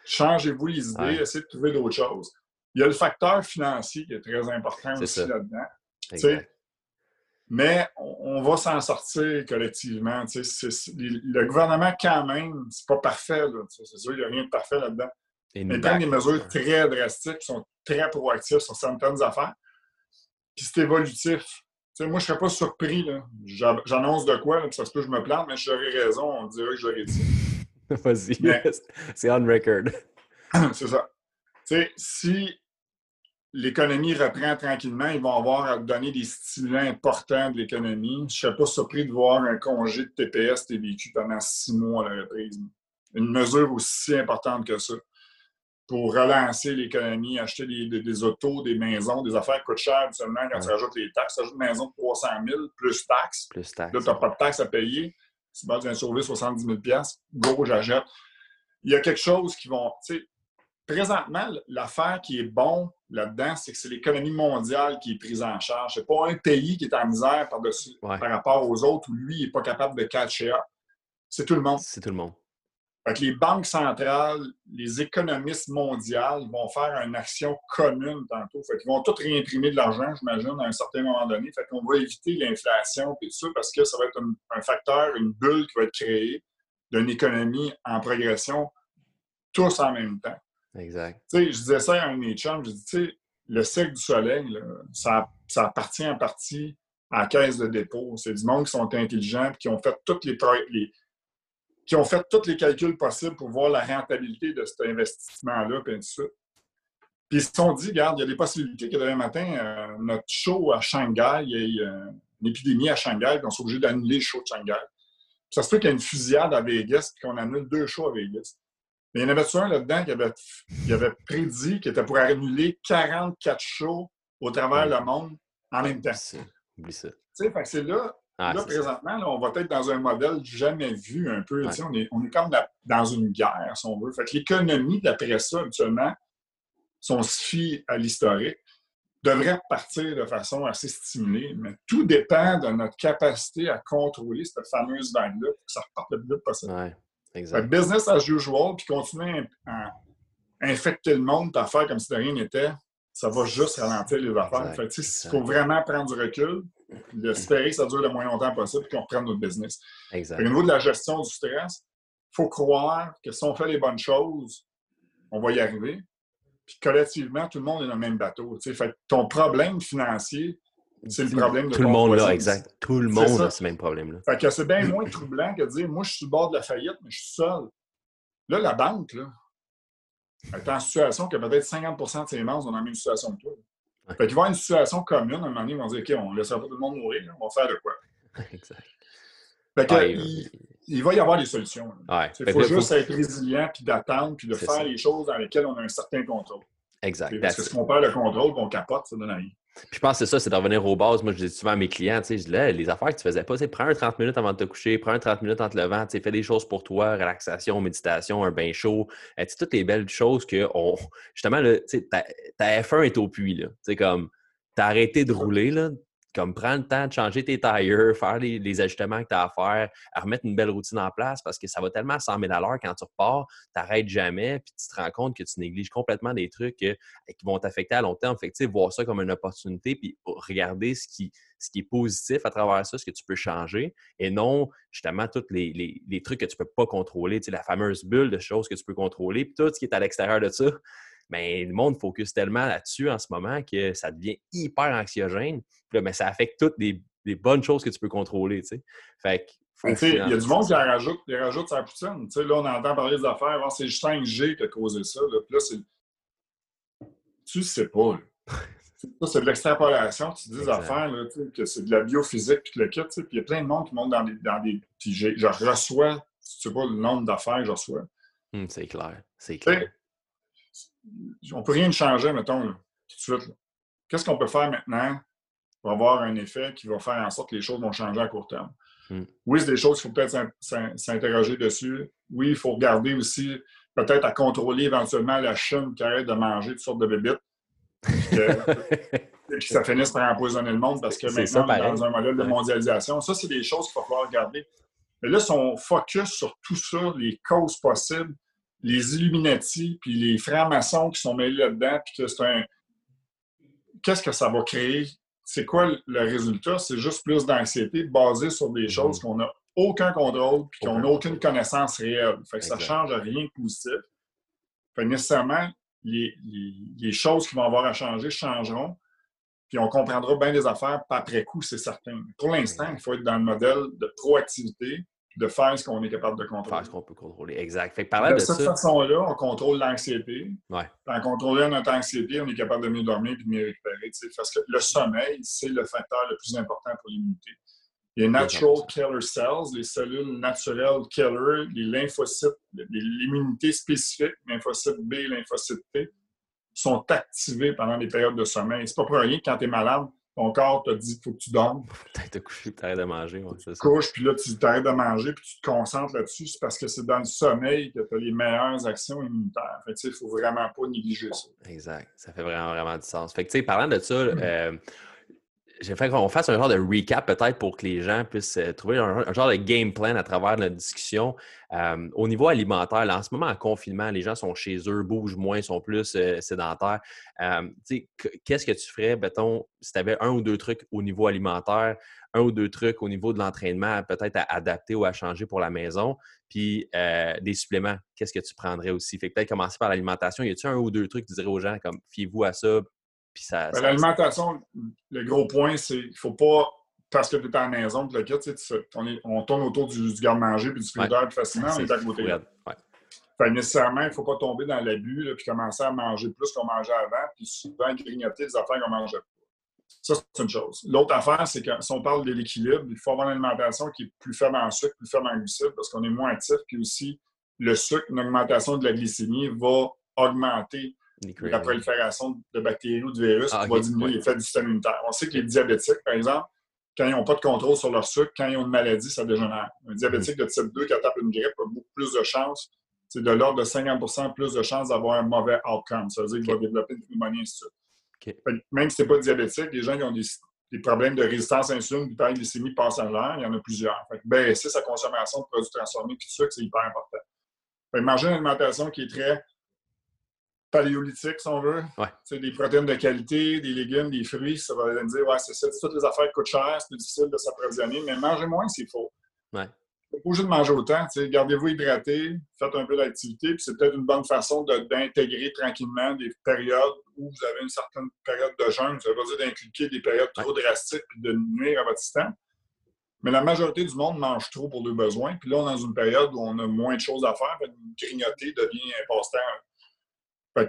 Changez-vous les idées, essayez de trouver d'autres choses. Il y a le facteur financier qui est très important aussi là-dedans. Mais on, va s'en sortir collectivement. Le gouvernement, quand même, c'est pas parfait. C'est sûr, il n'y a rien de parfait là-dedans. Mais prennent des mesures très drastiques, qui sont très proactifs sur certaines affaires. Puis c'est évolutif. moi, je ne serais pas surpris. J'annonce de quoi, ça se peut que je me plante, mais j'aurais raison, on dirait que j'aurais dit. Vas-y, c'est on record. c'est ça. sais, si l'économie reprend tranquillement, ils vont avoir à donner des stimulants importants de l'économie. Je ne serais pas surpris de voir un congé de TPS, TVQ pendant six mois à la reprise. Une mesure aussi importante que ça pour relancer l'économie, acheter des, autos, des maisons, des affaires qui coûtent cher seulement quand tu rajoutes les taxes. Tu ajoutes une maison de 300 000 plus taxes. Plus taxes. Là, tu n'as pas de taxes à payer. Si tu viens de sauver 70 000 go, j'achète. Il y a quelque chose qui vont. Présentement, l'affaire qui est bon là-dedans, c'est que c'est l'économie mondiale qui est prise en charge. Ce n'est pas un pays qui est en misère par, par rapport aux autres où lui n'est pas capable de catcher up. C'est tout le monde. C'est tout le monde les banques centrales, les économistes mondiaux vont faire une action commune tantôt. Fait vont tous réimprimer de l'argent, j'imagine, à un certain moment donné. Fait qu'on va éviter l'inflation et tout ça parce que ça va être un, facteur, une bulle qui va être créée d'une économie en progression tous en même temps. Exact. je disais ça à un de je dis, le cycle du soleil, ça, appartient en partie à la caisse de dépôt. C'est du monde qui sont intelligents et qui ont fait toutes les, qui ont fait tous les calculs possibles pour voir la rentabilité de cet investissement-là, puis tout ça. Puis ils se sont dit, regarde, il y a des possibilités que demain matin, euh, notre show à Shanghai, il y ait euh, une épidémie à Shanghai, puis on soit obligé d'annuler le show de Shanghai. Puis ça se peut qu'il y ait une fusillade à Vegas, puis qu'on annule deux shows à Vegas. Mais il y en avait un là-dedans qui avait, qui avait prédit qu'il était pour annuler 44 shows au travers le monde en même temps. Oublie ça. Tu sais, c'est là, ah, là, présentement, on va être dans un modèle jamais vu un peu. On, est, on est comme dans une guerre, si on veut. Fait que l'économie, d'après ça, actuellement, si on se fie à l'historique, devrait partir de façon assez stimulée, mais tout dépend de notre capacité à contrôler cette fameuse vague-là pour que ça reparte le plus vite possible. Ouais, exact. business as usual, puis continuer à, infecter le monde, à faire comme si de rien n'était, ça va juste ralentir les affaires. Fait il faut vraiment prendre du recul, espérer que ça dure le moins longtemps possible et qu'on reprenne notre business. Exact. Au niveau de la gestion du stress, il faut croire que si on fait les bonnes choses, on va y arriver. Puis collectivement, tout le monde est dans le même bateau. Fait ton problème financier, c'est le problème de Tout le monde là, exact. Tout le monde a ce même problème-là. Fait que c'est bien moins troublant que de dire moi, je suis au bord de la faillite, mais je suis seul. Là, la banque, là, elle est en situation que peut-être 50% de ses membres sont dans la même situation que toi. Fait qu'il va y avoir une situation commune, à un moment donné, ils vont dire OK, on ne laissera pas tout le monde mourir, on va faire de quoi? exact. Fait que, il, va y avoir des solutions. Il faut juste être résilient, puis d'attendre, puis de faire les choses dans lesquelles on a un certain contrôle. Exact. Parce que si on perd le contrôle, on capote, ça donne rien. Je pense que c'est ça, c'est de revenir aux bases. Moi, je dis souvent à mes clients, tu sais, les affaires que tu faisais pas, prends un 30 minutes avant de te coucher, prends un 30 minutes en te levant, tu fais des choses pour toi, relaxation, méditation, un bain chaud, euh, toutes les belles choses que, on, justement, là, ta, ta F1 est au puits, là. Tu comme, t'as arrêté de rouler, là, comme prendre le temps de changer tes tires, faire les, ajustements que tu as à faire, à remettre une belle routine en place parce que ça va tellement à 100 000 à l'heure quand tu repars, tu n'arrêtes jamais, puis tu te rends compte que tu négliges complètement des trucs euh, qui vont t'affecter à long terme. Fait que, voir ça comme une opportunité, puis regarder ce qui, ce qui est positif à travers ça, ce que tu peux changer, et non justement tous les, les, trucs que tu ne peux pas contrôler, la fameuse bulle de choses que tu peux contrôler, puis tout ce qui est à l'extérieur de ça mais le monde focus tellement là-dessus en ce moment que ça devient hyper anxiogène. mais ça affecte toutes les, bonnes choses que tu peux contrôler. Fait il y a du monde qui rajoute, qui rajoute sa poutine. là, on entend parler des affaires. c'est le 5G qui a causé ça. Là. Puis là, c'est... Tu sais pas. c'est de l'extrapolation. Tu dis des affaires, là, que c'est de la biophysique, puis le kit. Puis il y a plein de monde qui monte dans des. Dans des puis je reçois, tu sais pas le nombre d'affaires que je reçois. Hum, c'est clair. C'est clair on ne peut rien changer, mettons, tout de suite. Qu'est-ce qu'on peut faire maintenant pour avoir un effet qui va faire en sorte que les choses vont changer à court terme? Hmm. Oui, c'est des choses qu'il faut peut-être s'interroger dessus. Oui, il faut regarder aussi, peut-être à contrôler éventuellement la Chine qui arrête de manger toutes sortes de bébites. et que ça finisse par empoisonner le monde parce que maintenant, on est dans un modèle de mondialisation. Ça, c'est des choses qu'il faut falloir regarder. Mais là, si on focus sur tout ça, les causes possibles, les Illuminati, puis les francs-maçons qui sont mêlés là-dedans, puis que c'est un. Qu'est-ce que ça va créer? C'est quoi le résultat? C'est juste plus d'anxiété basée sur des choses mhm. qu'on n'a aucun contrôle puis qu'on n'a aucune connaissance réelle. Fait que ça ne change rien de positif. Fait nécessairement, les, les, choses qui vont avoir à changer changeront. Puis on comprendra bien des affaires après coup, c'est certain. Pour l'instant, il faut être dans le modèle de proactivité, de faire ce qu'on est capable de contrôler. Faire ce qu'on peut contrôler, exact. Fait que de, cette façon-là, on contrôle l'anxiété. Ouais. En contrôlant notre anxiété, on est capable de mieux dormir et de mieux récupérer. Parce que le sommeil, c'est le facteur le plus important pour l'immunité. Les natural killer cells, les cellules naturelles killer, les lymphocytes, l'immunité spécifique, lymphocyte B, lymphocyte T, sont activés pendant les périodes de sommeil. C'est pas pour rien que quand tu es malade, ton corps te dit qu'il faut que tu dormes. Peut-être te coucher, tu arrêtes de manger. tu te couches, puis là, tu arrêtes de manger, puis tu te concentres là-dessus. C'est parce que c'est dans le sommeil que tu as les meilleures actions immunitaires. Fait il ne faut vraiment pas négliger ça. Exact. Ça fait vraiment, vraiment du sens. Fait que, tu sais, parlant de ça, mm. euh, j'ai fait qu'on fasse un genre de recap peut-être pour que les gens puissent euh, trouver un, genre de game plan à travers notre discussion. Euh, au niveau alimentaire, en ce moment, en confinement, les gens sont chez eux, bougent moins, sont plus euh, sédentaires. Qu'est-ce que tu ferais, mettons, si tu avais un ou deux trucs au niveau alimentaire, un ou deux trucs au niveau de l'entraînement, peut-être à adapter ou à changer pour la maison, puis des suppléments, qu'est-ce que tu prendrais aussi? Fait peut-être commencer par l'alimentation. Y a-tu un ou deux trucs que tu dirais aux gens comme fiez-vous à ça, ben, l'alimentation, le gros point, c'est qu'il ne faut pas, parce que tu es à la maison, le kit, on, tourne autour du, garde-manger puis du frigidaire, facilement, on est à côté. Ouais. nécessairement, il ne faut pas tomber dans l'abus puis commencer à manger plus qu'on mangeait avant, puis souvent grignoter des affaires qu'on mangeait pas. Ça, c'est une chose. L'autre affaire, c'est que si on parle de l'équilibre, il faut avoir une alimentation qui est plus faible en sucre, plus faible en glucides, parce qu'on est moins actif, puis aussi le sucre, une augmentation de la glycémie va augmenter la prolifération de bactéries ou de virus ah, va diminuer l'effet du système immunitaire. On sait que les diabétiques, par exemple, quand ils n'ont pas de contrôle sur leur sucre, quand ils ont une maladie, ça dégénère. Un diabétique de type 2 qui attaque une grippe a beaucoup plus de chances, c'est de l'ordre de 50% plus de chances d'avoir un mauvais outcome. Ça veut dire qu'il va développer une pneumonie, ainsi Même si ce n'est pas diabétique, les gens qui ont des, problèmes de résistance à l'insuline, d'hyperglycémie passagère, il y en a plusieurs. Fait baisser sa consommation de produits transformés et de sucre, c'est hyper important. Fait manger une alimentation qui est très paléolithique, si on veut. Ouais. Des protéines de qualité, des légumes, des fruits, ça va me dire, ouais, c'est ça, toutes les affaires coûtent cher, c'est difficile de s'approvisionner, mais mangez moins s'il faut. Ouais. Pas obligé de manger autant. Gardez-vous hydraté, faites un peu d'activité, puis c'est peut-être une bonne façon d'intégrer tranquillement des périodes où vous avez une certaine période de jeûne. Ça veut pas dire d'inculquer des périodes trop drastiques et de nuire à votre système. Mais la majorité du monde mange trop pour leurs besoins. Puis là, on est dans une période où on a moins de choses à faire. Fait grignoter devient un passe-temps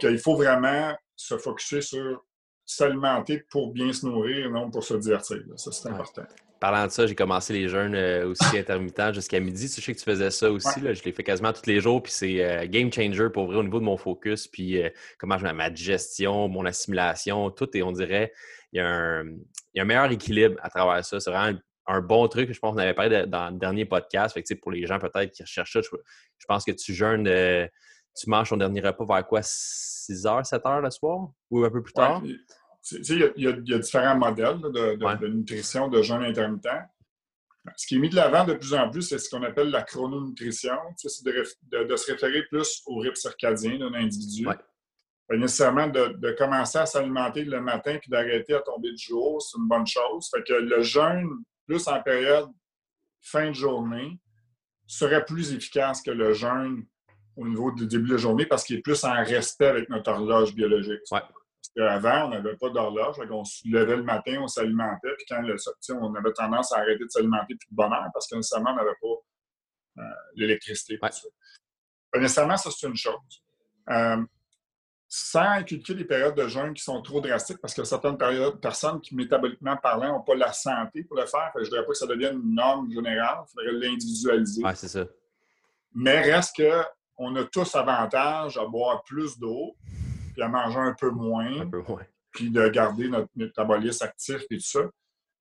il faut vraiment se focuser sur s'alimenter pour bien se nourrir, non pour se divertir. Ça, c'est important. Parlant de ça, j'ai commencé les jeûnes euh, aussi intermittents jusqu'à midi. Tu sais que tu faisais ça aussi. Là, je l'ai fait quasiment tous les jours. Puis c'est euh, game changer pour vrai au niveau de mon focus. Puis euh, comment je mets ma digestion, mon assimilation, tout. Et on dirait il y, a un, il y a un meilleur équilibre à travers ça. C'est vraiment un, bon truc. Je pense qu'on avait parlé dans le dernier podcast. Fait que, pour les gens peut-être qui recherchent ça, je, pense que tu jeûnes, tu manges ton dernier repas vers quoi 6 h, 7 h le soir ou un peu plus tard? il y, a différents modèles de, nutrition, de jeûne intermittent. Ce qui est mis de l'avant de plus en plus, c'est ce qu'on appelle la chrononutrition. c'est de, se référer plus au rythme circadien d'un individu. Pas nécessairement de, commencer à s'alimenter le matin puis d'arrêter à tomber du jour, c'est une bonne chose. Fait que le jeûne, plus en période fin de journée, serait plus efficace que le jeûne au niveau du début de la journée parce qu'il est plus en respect avec notre horloge biologique. Avant, on n'avait pas d'horloge. On se levait le matin, on s'alimentait. Puis quand le, on avait tendance à arrêter de s'alimenter plus de bonne parce que nécessairement, on n'avait pas euh, l'électricité. Nécessairement, ça, c'est une chose. Euh, sans inculquer des périodes de jeûne qui sont trop drastiques, parce que certaines périodes, personnes qui, métaboliquement parlant, n'ont pas la santé pour le faire. je ne dirais pas que ça devienne une norme générale. Il faudrait l'individualiser. Oui, c'est ça. Mais reste qu'on a tous avantage à boire plus d'eau, puis à manger un peu moins, puis de garder notre métabolisme actif et tout ça.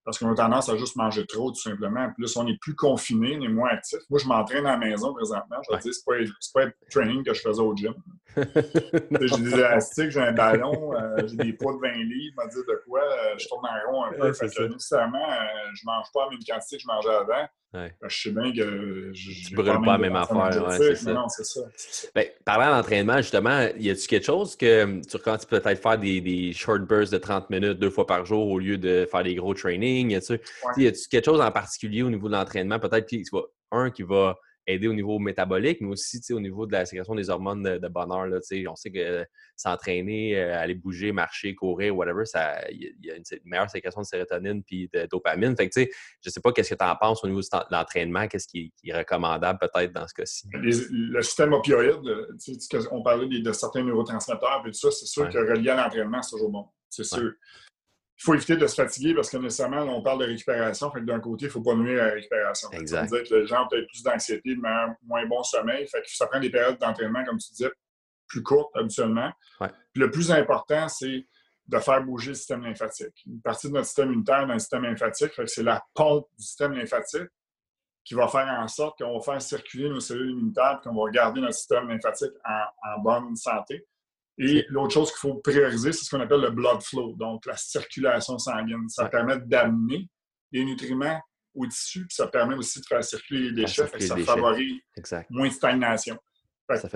Parce qu'on a tendance à juste manger trop, tout simplement. Puis là, si on est plus confiné, on est moins actif. Moi, je m'entraîne à la maison présentement. Je vais dire, c'est pas, pas le training que je faisais au gym. j'ai des élastiques, j'ai un ballon, euh, j'ai des poids de 20 livres, me dire de quoi, euh, je tourne en rond un peu. fait que, nécessairement, euh, je mange pas la même quantité que je mangeais avant. je sais bien que je ne brûles pas la même affaire. Ouais, ça. Non, c'est ça. Ben, parlant d'entraînement, justement, y a-tu quelque chose que tu recommences peut-être faire des, des, short bursts de 30 minutes deux fois par jour au lieu de faire des gros trainings? Y a-tu quelque chose en particulier au niveau de l'entraînement, peut-être un qui va aider au niveau métabolique, mais aussi au niveau de la sécrétion des hormones de, bonheur. Là, on sait que s'entraîner, euh, aller bouger, marcher, courir, whatever, il y, a une, meilleure sécrétion de sérotonine puis de dopamine. Fait que, je ne sais pas qu'est-ce que tu en penses au niveau de l'entraînement, qu'est-ce qui, est recommandable peut-être dans ce cas-ci? Le système opioïde, on parlait de, certains neurotransmetteurs et tout ça, c'est sûr que relié à l'entraînement, c'est toujours bon. C'est sûr il faut éviter de se fatiguer parce que nécessairement, on parle de récupération. Fait que d'un côté, il ne faut pas nuire à la récupération. Exact. que les gens ont peut-être plus d'anxiété, de moins bon sommeil. Fait que ça prend des périodes d'entraînement, comme tu disais, plus courtes habituellement. Puis le plus important, c'est de faire bouger le système lymphatique. Une partie de notre système immunitaire dans le système lymphatique, c'est la pompe du système lymphatique qui va faire en sorte qu'on va faire circuler nos cellules immunitaires et qu'on va garder notre système lymphatique en bonne santé. Et l'autre chose qu'il faut prioriser, c'est ce qu'on appelle le blood flow, donc la circulation sanguine. Ça permet d'amener les nutriments au tissu, puis ça permet aussi de faire circuler les déchets, ça favorise moins de stagnation.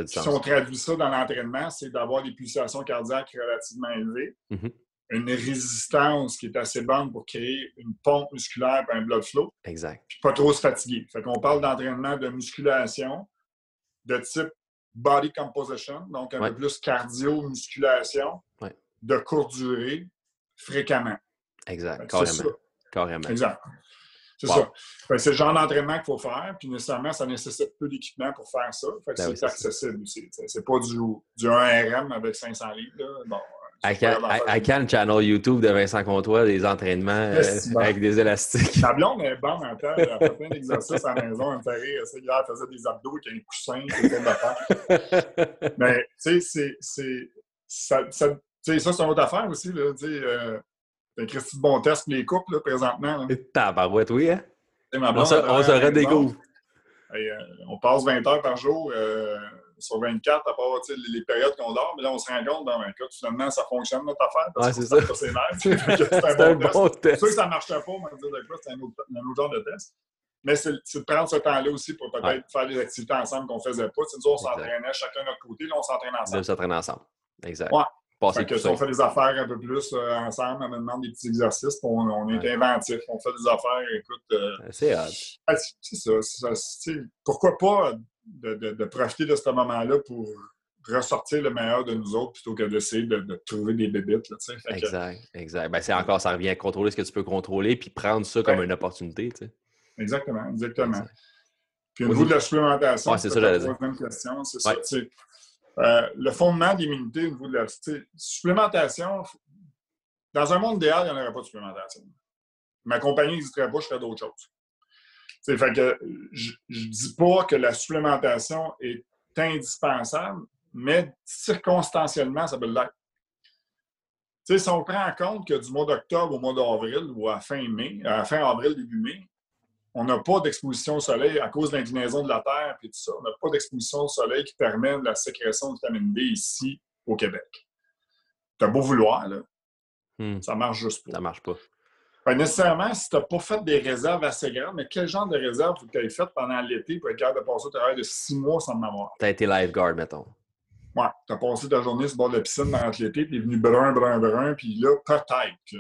Si on traduit ça dans l'entraînement, c'est d'avoir des pulsations cardiaques relativement élevées, mm-hmm. une résistance qui est assez bonne pour créer une pompe musculaire et un blood flow. Exact. Puis pas trop se fatiguer. Fait qu'on parle d'entraînement de musculation de type body composition, donc un peu plus cardio, musculation, de courte durée, fréquemment. Exact, carrément. carrément. Exact. C'est ça. C'est le genre d'entraînement qu'il faut faire, puis nécessairement, ça nécessite peu d'équipement pour faire ça. Fait que ben c'est accessible aussi. C'est pas du, du 1RM avec 500 livres. Là. Bon, à quel channel YouTube de Vincent Comtois des entraînements euh, avec des élastiques? Ma blonde est bonne en temps. Elle fait plein d'exercices à la maison. Elle me fait rire. Elle faisait des abdos avec un coussin. C'est Mais, tu sais, c'est. Ça, ça, ça c'est une autre affaire aussi. Là, tu sais, euh, Christy de bon test les couples, là, présentement. Tabarouette, oui, hein? on se, on se redécouvre. Euh, on passe 20 heures par jour. Euh, sur 24, à part les, périodes qu'on dort, mais là, on se rend compte dans un cas finalement, ça fonctionne notre affaire. Parce ouais, c'est ça. C'est un, bon, test. C'est sûr que ça ne marchait pas, on va dire de quoi, c'est un, un, autre genre de test. Mais c'est de prendre ce temps-là aussi pour peut-être faire des activités ensemble qu'on ne faisait pas. nous, on s'entraînait chacun de notre côté, là, on s'entraîne ensemble. on s'entraîne ensemble. Exact. Ouais. Fait que si on fait des affaires un peu plus euh, ensemble, on me demande des petits exercices, on, on est inventif, on fait des affaires, écoute. Euh, c'est hâte. C'est ça. pourquoi pas de, profiter de ce moment-là pour ressortir le meilleur de nous autres plutôt que d'essayer de, trouver des bébites. Là, exact, exact. Ben, c'est encore, ça revient à contrôler ce que tu peux contrôler puis prendre ça comme une opportunité. Exactement, exactement. Puis au niveau de la supplémentation, c'est ça, la troisième question, c'est ça. Euh, le fondement d'immunité au niveau de la supplémentation, dans un monde idéal, il n'y en aurait pas de supplémentation. Ma compagnie n'existerait pas, je ferais d'autres choses. C'est fait que je ne dis pas que la supplémentation est indispensable, mais circonstanciellement, ça peut l'être. si on prend en compte que du mois d'octobre au mois d'avril ou à fin mai, à fin avril, début mai, on n'a pas d'exposition au soleil à cause de l'inclinaison de la Terre et tout ça. On n'a pas d'exposition au soleil qui permet la sécrétion de vitamine D ici au Québec. T'as beau vouloir, là. Hmm. Ça marche juste pas. Ça marche pas. Nécessairement, si tu n'as pas fait des réserves assez grandes, mais quel genre de réserve tu as fait pendant l'été pour être capable de passer au travail de six mois sans m'avoir? Tu as été lifeguard, mettons. Ouais, tu as passé ta journée sur le bord de la piscine pendant l'été, puis est venu brun, brun, brun, puis là, peut-être que.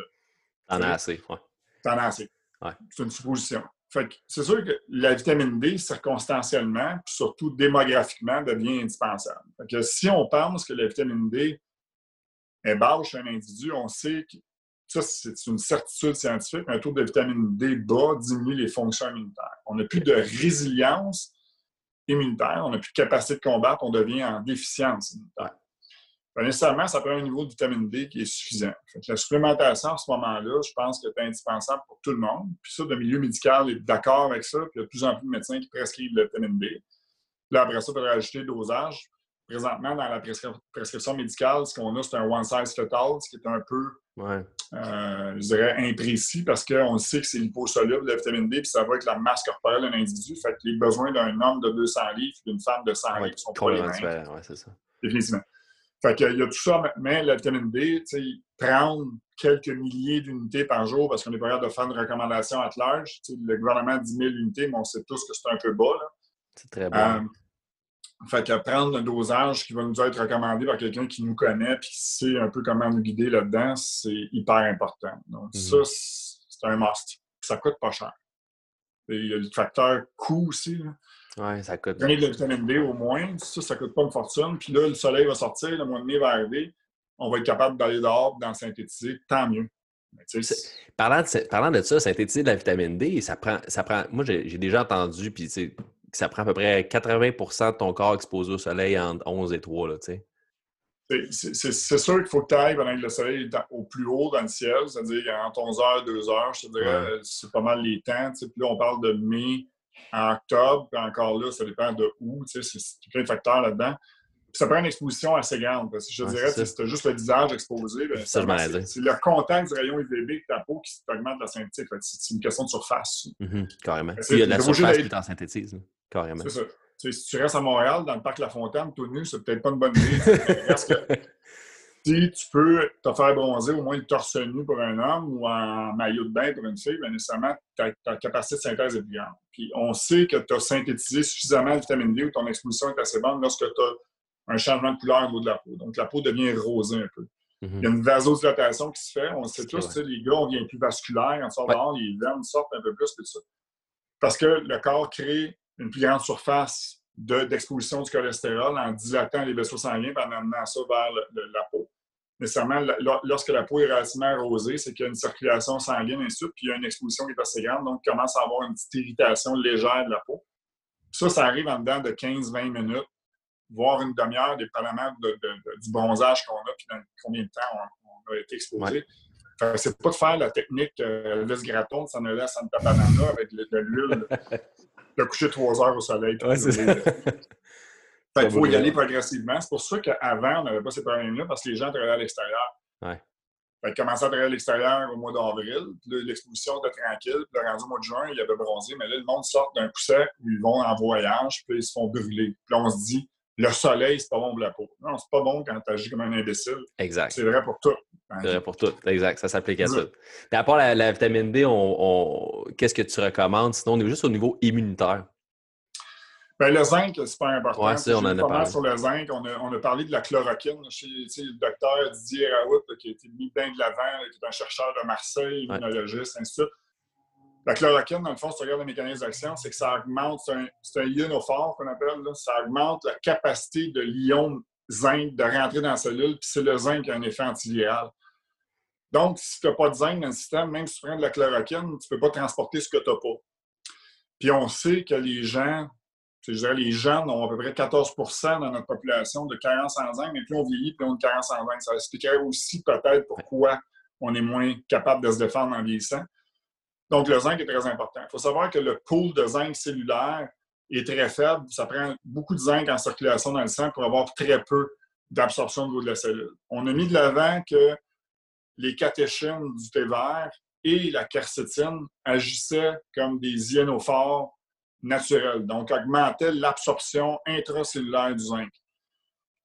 T'en as assez, ouais. T'en as assez. Ouais. C'est une supposition. Fait que c'est sûr que la vitamine D, circonstanciellement, puis surtout démographiquement, devient indispensable. Fait que si on pense que la vitamine D est basse chez un individu, on sait que ça, c'est une certitude scientifique, un taux de vitamine D bas diminue les fonctions immunitaires. On n'a plus de résilience immunitaire, on n'a plus de capacité de combattre, on devient en déficience immunitaire. nécessairement, ça prend un niveau de vitamine D qui est suffisant. la supplémentation à ce moment-là, je pense que c'est indispensable pour tout le monde. Puis ça, le milieu médical est d'accord avec ça, puis il y a de plus en plus de médecins qui prescrivent la vitamine D. Là, après ça, il faudrait ajouter le dosage présentement, dans la prescription médicale, ce qu'on a, c'est un one size fit all, ce qui est un peu, euh, je dirais, imprécis parce qu'on sait que c'est liposoluble, la vitamine D, puis ça va avec la masse corporelle d'un individu. Fait que les besoins d'un homme de 200 livres et d'une femme de 100 livres sont pas les mêmes. Ouais, c'est ça. Définitivement. Fait qu'il y a tout ça, mais la vitamine D, prendre quelques milliers d'unités par jour parce qu'on est pas capable de faire une recommandation à large. le gouvernement dit 10 000 unités, mais on sait tous que c'est un peu bas. C'est très bon. Euh, fait que prendre un dosage qui va nous être recommandé par quelqu'un qui nous connaît et qui sait un peu comment nous guider là-dedans, c'est hyper important. Donc, mhm. ça, c'est un must. ça coûte pas cher. il y a le facteur coût aussi. Oui, ça coûte. Gagner de la vitamine D au moins, ça, ça coûte pas une fortune. Puis là, le soleil va sortir, le mois de mai va arriver, on va être capable d'aller dehors, d'en synthétiser, tant mieux. Parlant de, parlant de ça, synthétiser de la vitamine D, ça prend. Ça prend moi, j'ai déjà entendu, puis ça prend à peu près 80% de ton corps exposé au soleil entre 11 et 3, là, tu sais. C'est sûr qu'il faut que tu ailles pendant que le soleil est au plus haut dans le ciel, c'est-à-dire entre 11h et 2h, je te dirais, c'est pas mal les temps. Puis là, on parle de mai en octobre, puis encore là, ça dépend de où, c'est plein de facteurs là-dedans. Puis ça prend une exposition assez grande, parce que je dirais, si tu as juste le visage exposé, ben, c'est le contact du rayon UVB de ta peau qui augmente la synthétique. C'est une question de surface. Mm-hmm, carrément. il y a de la surface qui en synthétise. Carrément. C'est ça. si tu restes à Montréal, dans le parc La Fontaine, tout nu, c'est peut-être pas une bonne idée. parce que si tu peux te faire bronzer au moins le torse nu pour un homme ou en maillot de bain pour une fille, bien nécessairement, ta, capacité de synthèse est plus grande. Puis on sait que tu as synthétisé suffisamment de vitamine D ou ton exposition est assez bonne lorsque tu as un changement de couleur au niveau de la peau. Donc la peau devient rosée un peu. Mm-hmm. Il y a une vasodilatation qui se fait. On sait tous, les gars, on devient plus vasculaire, on sort dehors, les veines sortent un peu plus que ça. Parce que le corps crée une plus grande surface d'exposition du cholestérol en dilatant les vaisseaux sanguins et en amenant ça vers la peau. Nécessairement, lorsque la peau est relativement rosée, c'est qu'il y a une circulation sanguine, et ainsi puis il y a une exposition qui est assez grande, donc il commence à avoir une petite irritation légère de la peau. ça, ça arrive en dedans de 15-20 minutes, voire une demi-heure, dépendamment de, du bronzage qu'on a, puis dans combien de temps on, a été exposé. C'est pas de faire la technique euh, laisse graton, ça ne laisse en tapanana avec de l'huile de coucher trois heures au soleil. il faut y aller progressivement. C'est pour ça qu'avant, on n'avait pas ces problèmes-là parce que les gens travaillaient à l'extérieur. Ouais. Fait commençaient à travailler à l'extérieur au mois d'avril. L'exposition était tranquille. Puis rendu au mois de juin, il y avait bronzé. Mais là, le monde sort d'un coussin où ils vont en voyage, puis ils se font brûler. Puis là, on se dit, le soleil, c'est pas bon pour la peau. Non, c'est pas bon quand tu agis comme un imbécile. Exact. C'est vrai pour tout. C'est vrai pour tout. Exact. Ça s'applique à tout. Mais à part la, vitamine D, on, qu'est-ce que tu recommandes? Sinon, on est juste au niveau immunitaire. Bien, le zinc, c'est super important. Ouais, ça, on en a parlé. sur le zinc. On a, on a, parlé de la chloroquine chez le docteur Didier Raoult, qui a été mis bien de l'avant, qui est un chercheur de Marseille, immunologiste, ainsi de suite. La chloroquine, dans le fond, si tu regardes le mécanisme d'action, c'est que ça augmente, c'est un, ionophore qu'on appelle, ça augmente la capacité de l'ion zinc de rentrer dans la cellule, puis c'est le zinc qui a un effet antiviral. Donc, si tu n'as pas de zinc dans le système, même si tu prends de la chloroquine, tu ne peux pas transporter ce que tu n'as pas. Puis on sait que les gens, je dirais, les jeunes ont à peu près 14% dans notre population de carence en zinc, mais plus on vieillit, plus on a une carence en zinc. Ça expliquerait aussi peut-être pourquoi on est moins capable de se défendre en vieillissant. Donc, le zinc est très important. Il faut savoir que le pool de zinc cellulaire est très faible. Ça prend beaucoup de zinc en circulation dans le sang pour avoir très peu d'absorption au niveau de la cellule. On a mis de l'avant que les catéchines du thé vert et la quercétine agissaient comme des ionophores naturels, donc augmentaient l'absorption intracellulaire du zinc.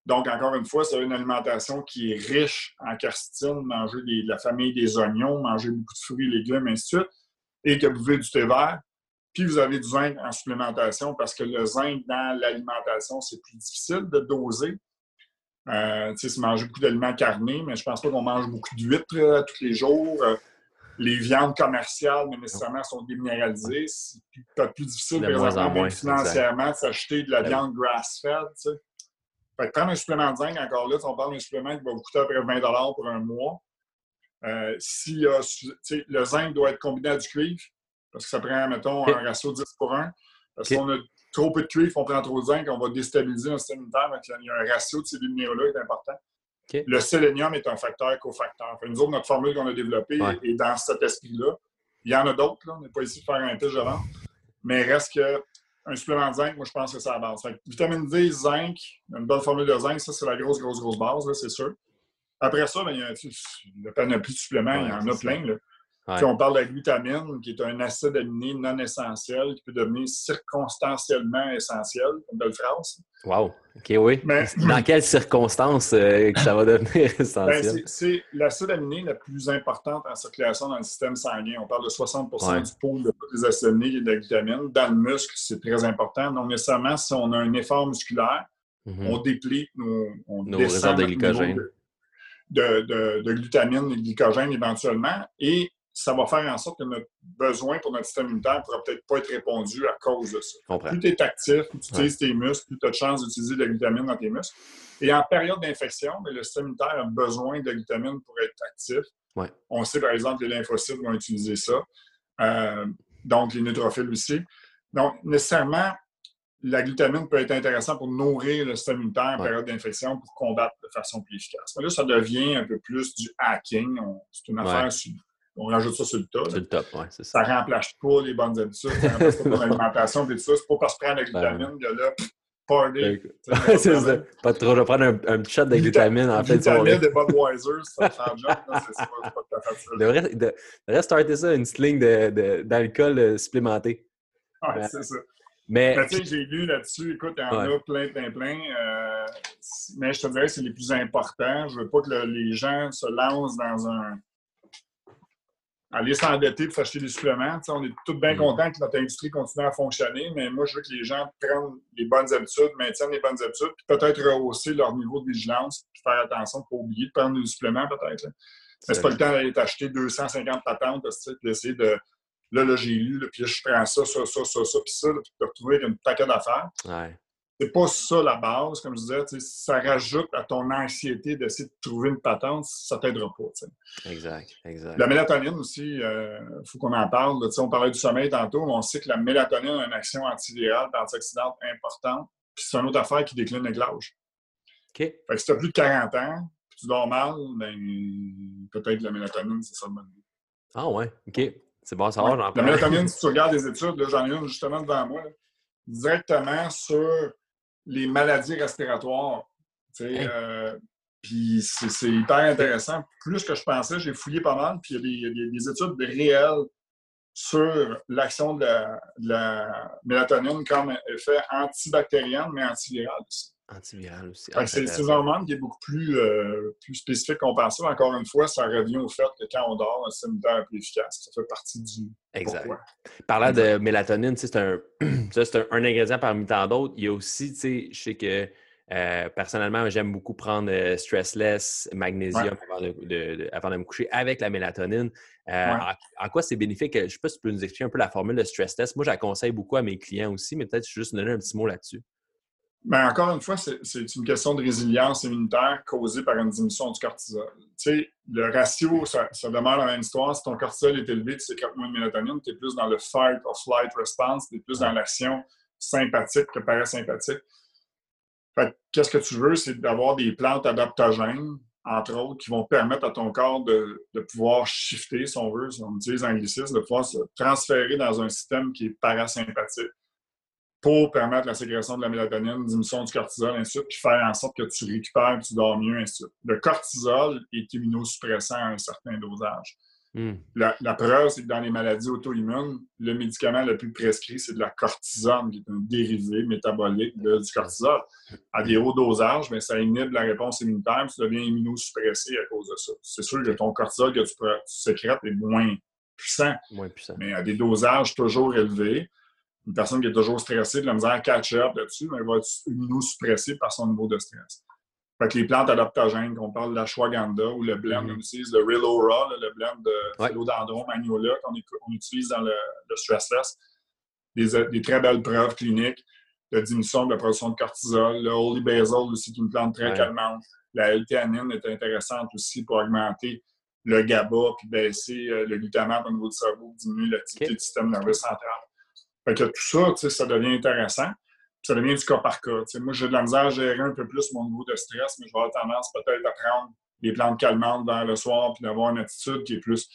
Donc, encore une fois, c'est une alimentation qui est riche en quercétine, manger de la famille des oignons, manger beaucoup de fruits, légumes, ainsi de suite, et que vous buvez du thé vert, puis vous avez du zinc en supplémentation parce que le zinc dans l'alimentation, c'est plus difficile de doser. Euh, c'est manger beaucoup d'aliments carnés, mais je pense pas qu'on mange beaucoup d'huîtres euh, tous les jours. Euh, les viandes commerciales, mais nécessairement, sont déminéralisées. C'est peut-être plus difficile, moins, financièrement, de s'acheter de la ben viande grass-fed. Tu sais. prendre un supplément de zinc, encore là, on parle d'un supplément qui va vous coûter à peu près 20 pour un mois. Euh, si le zinc doit être combiné à du cuivre, parce que ça prend, mettons, un ratio 10 pour 1. Parce qu'on a trop peu de cuivre, on prend trop de zinc, on va déstabiliser notre système immunitaire. il y a un ratio de ces deux minéraux-là qui est important. Le sélénium est un facteur cofacteur. nous autres, notre formule qu'on a développée est dans cet esprit-là. Il y en a d'autres, on n'est pas ici pour faire un pitch de vente. Mais reste que un supplément de zinc, moi, je pense que c'est la base. vitamine D, zinc, une bonne formule de zinc, ça, c'est la grosse, grosse, grosse base, c'est sûr. Après ça, ben, il y a, a panoplie de suppléments, il y en a plein. Là. Puis on parle de la glutamine, qui est un acide aminé non essentiel qui peut devenir circonstanciellement essentiel, comme belle phrase. Wow! OK, oui. Dans quelles circonstances euh, que ça va devenir ben, essentiel? c'est l'acide aminé la plus importante en circulation dans le système sanguin. On parle de 60% du pôle de tous les acides aminés et de la glutamine. Dans le muscle, c'est très important. Donc, nécessairement, si on a un effort musculaire, mhm. on déplite nos, on nos réserves de glycogène. De, de, de, glutamine et de glycogène éventuellement. Et ça va faire en sorte que notre besoin pour notre système immunitaire ne pourra peut-être pas être répondu à cause de ça. Plus tu es actif, plus tu utilises tes muscles, plus tu as de chance d'utiliser de la glutamine dans tes muscles. Et en période d'infection, ben, le système immunitaire a besoin de glutamine pour être actif. On sait par exemple que les lymphocytes vont utiliser ça. Euh, donc, les neutrophiles aussi. Donc, nécessairement, la glutamine peut être intéressante pour nourrir le système immunitaire en période d'infection pour combattre de façon plus efficace. Mais là, ça devient un peu plus du hacking. C'est une affaire on rajoute ça sur le. Sur le top, ça. Ça ne remplace pas les bonnes habitudes, ça remplace pas l'alimentation tout ça. C'est pas parce que prendre la glutamine que là, party. c'est ça. Pas trop, je vais prendre un, un petit shot de glutamine en fait. Glutamine de Budweiser, ça change. C'est pas, pas tout à fait ça. Devrait, starter ça, une sling d'alcool euh, supplémenté. Oui, c'est ça. Mais, sais, j'ai lu là-dessus, écoute, il y en a plein, plein, plein. Euh, mais je te dirais que c'est les plus importants. Je veux pas que les gens se lancent dans un aller s'endetter pour s'acheter des suppléments. on est tous bien mm. contents que notre industrie continue à fonctionner, mais moi, je veux que les gens prennent les bonnes habitudes, maintiennent les bonnes habitudes, puis peut-être rehausser leur niveau de vigilance, puis faire attention pour pas oublier de prendre des suppléments, peut-être. Mais c'est pas le temps d'aller t'acheter 250 patentes, d'essayer de. Là, là, j'ai lu, puis là, je prends ça, ça, ça, ça, ça, puis ça, puis de retrouver une paquet d'affaires. Ouais c'est pas ça la base, comme je disais. Ça rajoute à ton anxiété d'essayer de trouver une patente, ça t'aidera pas. Exact, exact. La mélatonine aussi, il euh, faut qu'on en parle. on parlait du sommeil tantôt, mais on sait que la mélatonine a une action antivirale antioxydante importante. Puis c'est une autre affaire qui décline avec l'âge. OK. Fait que si tu as plus de 40 ans, puis tu dors mal, ben, peut-être la mélatonine, c'est ça le bon Ah ouais, OK. C'est bon à savoir, La mélatonine, si tu regardes les études, j'en ai une justement devant moi, directement sur les maladies respiratoires. Euh, puis c'est hyper intéressant. Plus que je pensais, j'ai fouillé pas mal, puis il y, a des études réelles sur l'action de, la mélatonine comme effet antibactérien, mais antiviral aussi. Antiviral aussi. c'est une hormone qui est beaucoup plus, euh, plus spécifique qu'on pensait. Encore une fois, ça revient au fait que quand on dort, un système est plus efficace. Ça fait partie du. Exact. Parlant de mélatonine, c'est un, un, un, ingrédient parmi tant d'autres. Il y a aussi, tu sais, je sais que euh, personnellement, j'aime beaucoup prendre euh, stressless, magnésium avant, de, avant, de, me coucher avec la mélatonine. en, quoi c'est bénéfique? Je ne sais pas si tu peux nous expliquer un peu la formule de stressless. Moi, j'acconseille beaucoup à mes clients aussi, mais peut-être juste donner un petit mot là-dessus. Ben, encore une fois, c'est une question de résilience immunitaire causée par une diminution du cortisol. Tu sais, le ratio, ça, demeure la même histoire. Si ton cortisol est élevé, tu sécrètes moins de mélatonine, tu es plus dans le fight or flight response, tu es plus dans l'action sympathique que parasympathique. Qu'est-ce que tu veux, c'est d'avoir des plantes adaptogènes entre autres, qui vont permettre à ton corps de, pouvoir shifter, si on veut, si on utilise l'anglicisme, de pouvoir se transférer dans un système qui est parasympathique pour permettre la sécrétion de la mélatonine, diminution du cortisol, ainsi de suite, puis faire en sorte que tu récupères, que tu dors mieux, ainsi de suite. Le cortisol est immunosuppressant à un certain dosage. Hmm. La, preuve, c'est que dans les maladies auto-immunes, le médicament le plus prescrit, c'est de la cortisone, qui est un dérivé métabolique du cortisol. À des hauts dosages, mais ça inhibe la réponse immunitaire, tu deviens immunosuppressé à cause de ça. C'est sûr que ton cortisol que tu, sécrètes est moins puissant, moins puissant, mais à des dosages toujours élevés. Une personne qui est toujours stressée, de la misère à catch-up là-dessus, mais elle va être immunosuppressée par son niveau de stress. Fait que les plantes adaptogènes, qu'on parle de la shwaganda ou le blend, mm-hmm. on utilise le Real Aura, le blend de philodendron magnolia qu'on utilise dans le, stressless. Des, très belles preuves cliniques de diminution de la production de cortisol. Le Holy Basil aussi, qui est une plante très calmante. La L-théanine est intéressante aussi pour augmenter le GABA puis baisser euh, le glutamate au niveau du cerveau, diminuer l'activité du système nerveux central. Fait que tout ça, ça devient intéressant ça devient du cas par cas. moi, j'ai de la misère à gérer un peu plus mon niveau de stress, mais je vais avoir tendance peut-être à prendre des plantes calmantes vers le soir puis d'avoir une attitude qui est plus.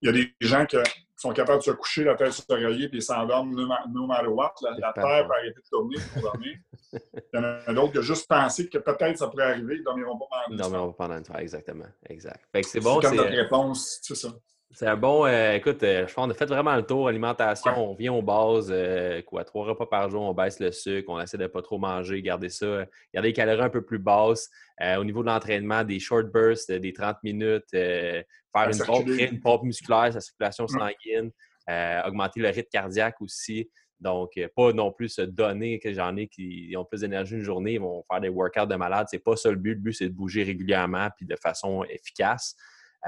Il y a des gens qui sont capables de se coucher la tête sur l'oreiller puis ils s'endorment no, matter what. La, terre peut arrêter de tourner pour dormir. Il y en a d'autres qui ont juste pensé que peut-être ça pourrait arriver, ils ne dormiront pas pendant une Ils dormiront pas pendant une soirée, exactement. Exact. c'est bon. C'est comme notre réponse, c'est ça. C'est un bon. Euh, écoute, euh, je pense qu'on a fait vraiment le tour. Alimentation, on vient aux bases, euh, quoi, trois repas par jour, on baisse le sucre, on essaie de ne pas trop manger, garder ça, garder les calories un peu plus basses. au niveau de l'entraînement, des short bursts, des 30 minutes, faire une pompe, une pompe, musculaire, sa circulation sanguine, augmenter le rythme cardiaque aussi. Donc, pas non plus se donner que j'en ai qui ont plus d'énergie une journée, ils vont faire des workouts de malade. C'est pas ça le but. Le but, c'est de bouger régulièrement puis de façon efficace.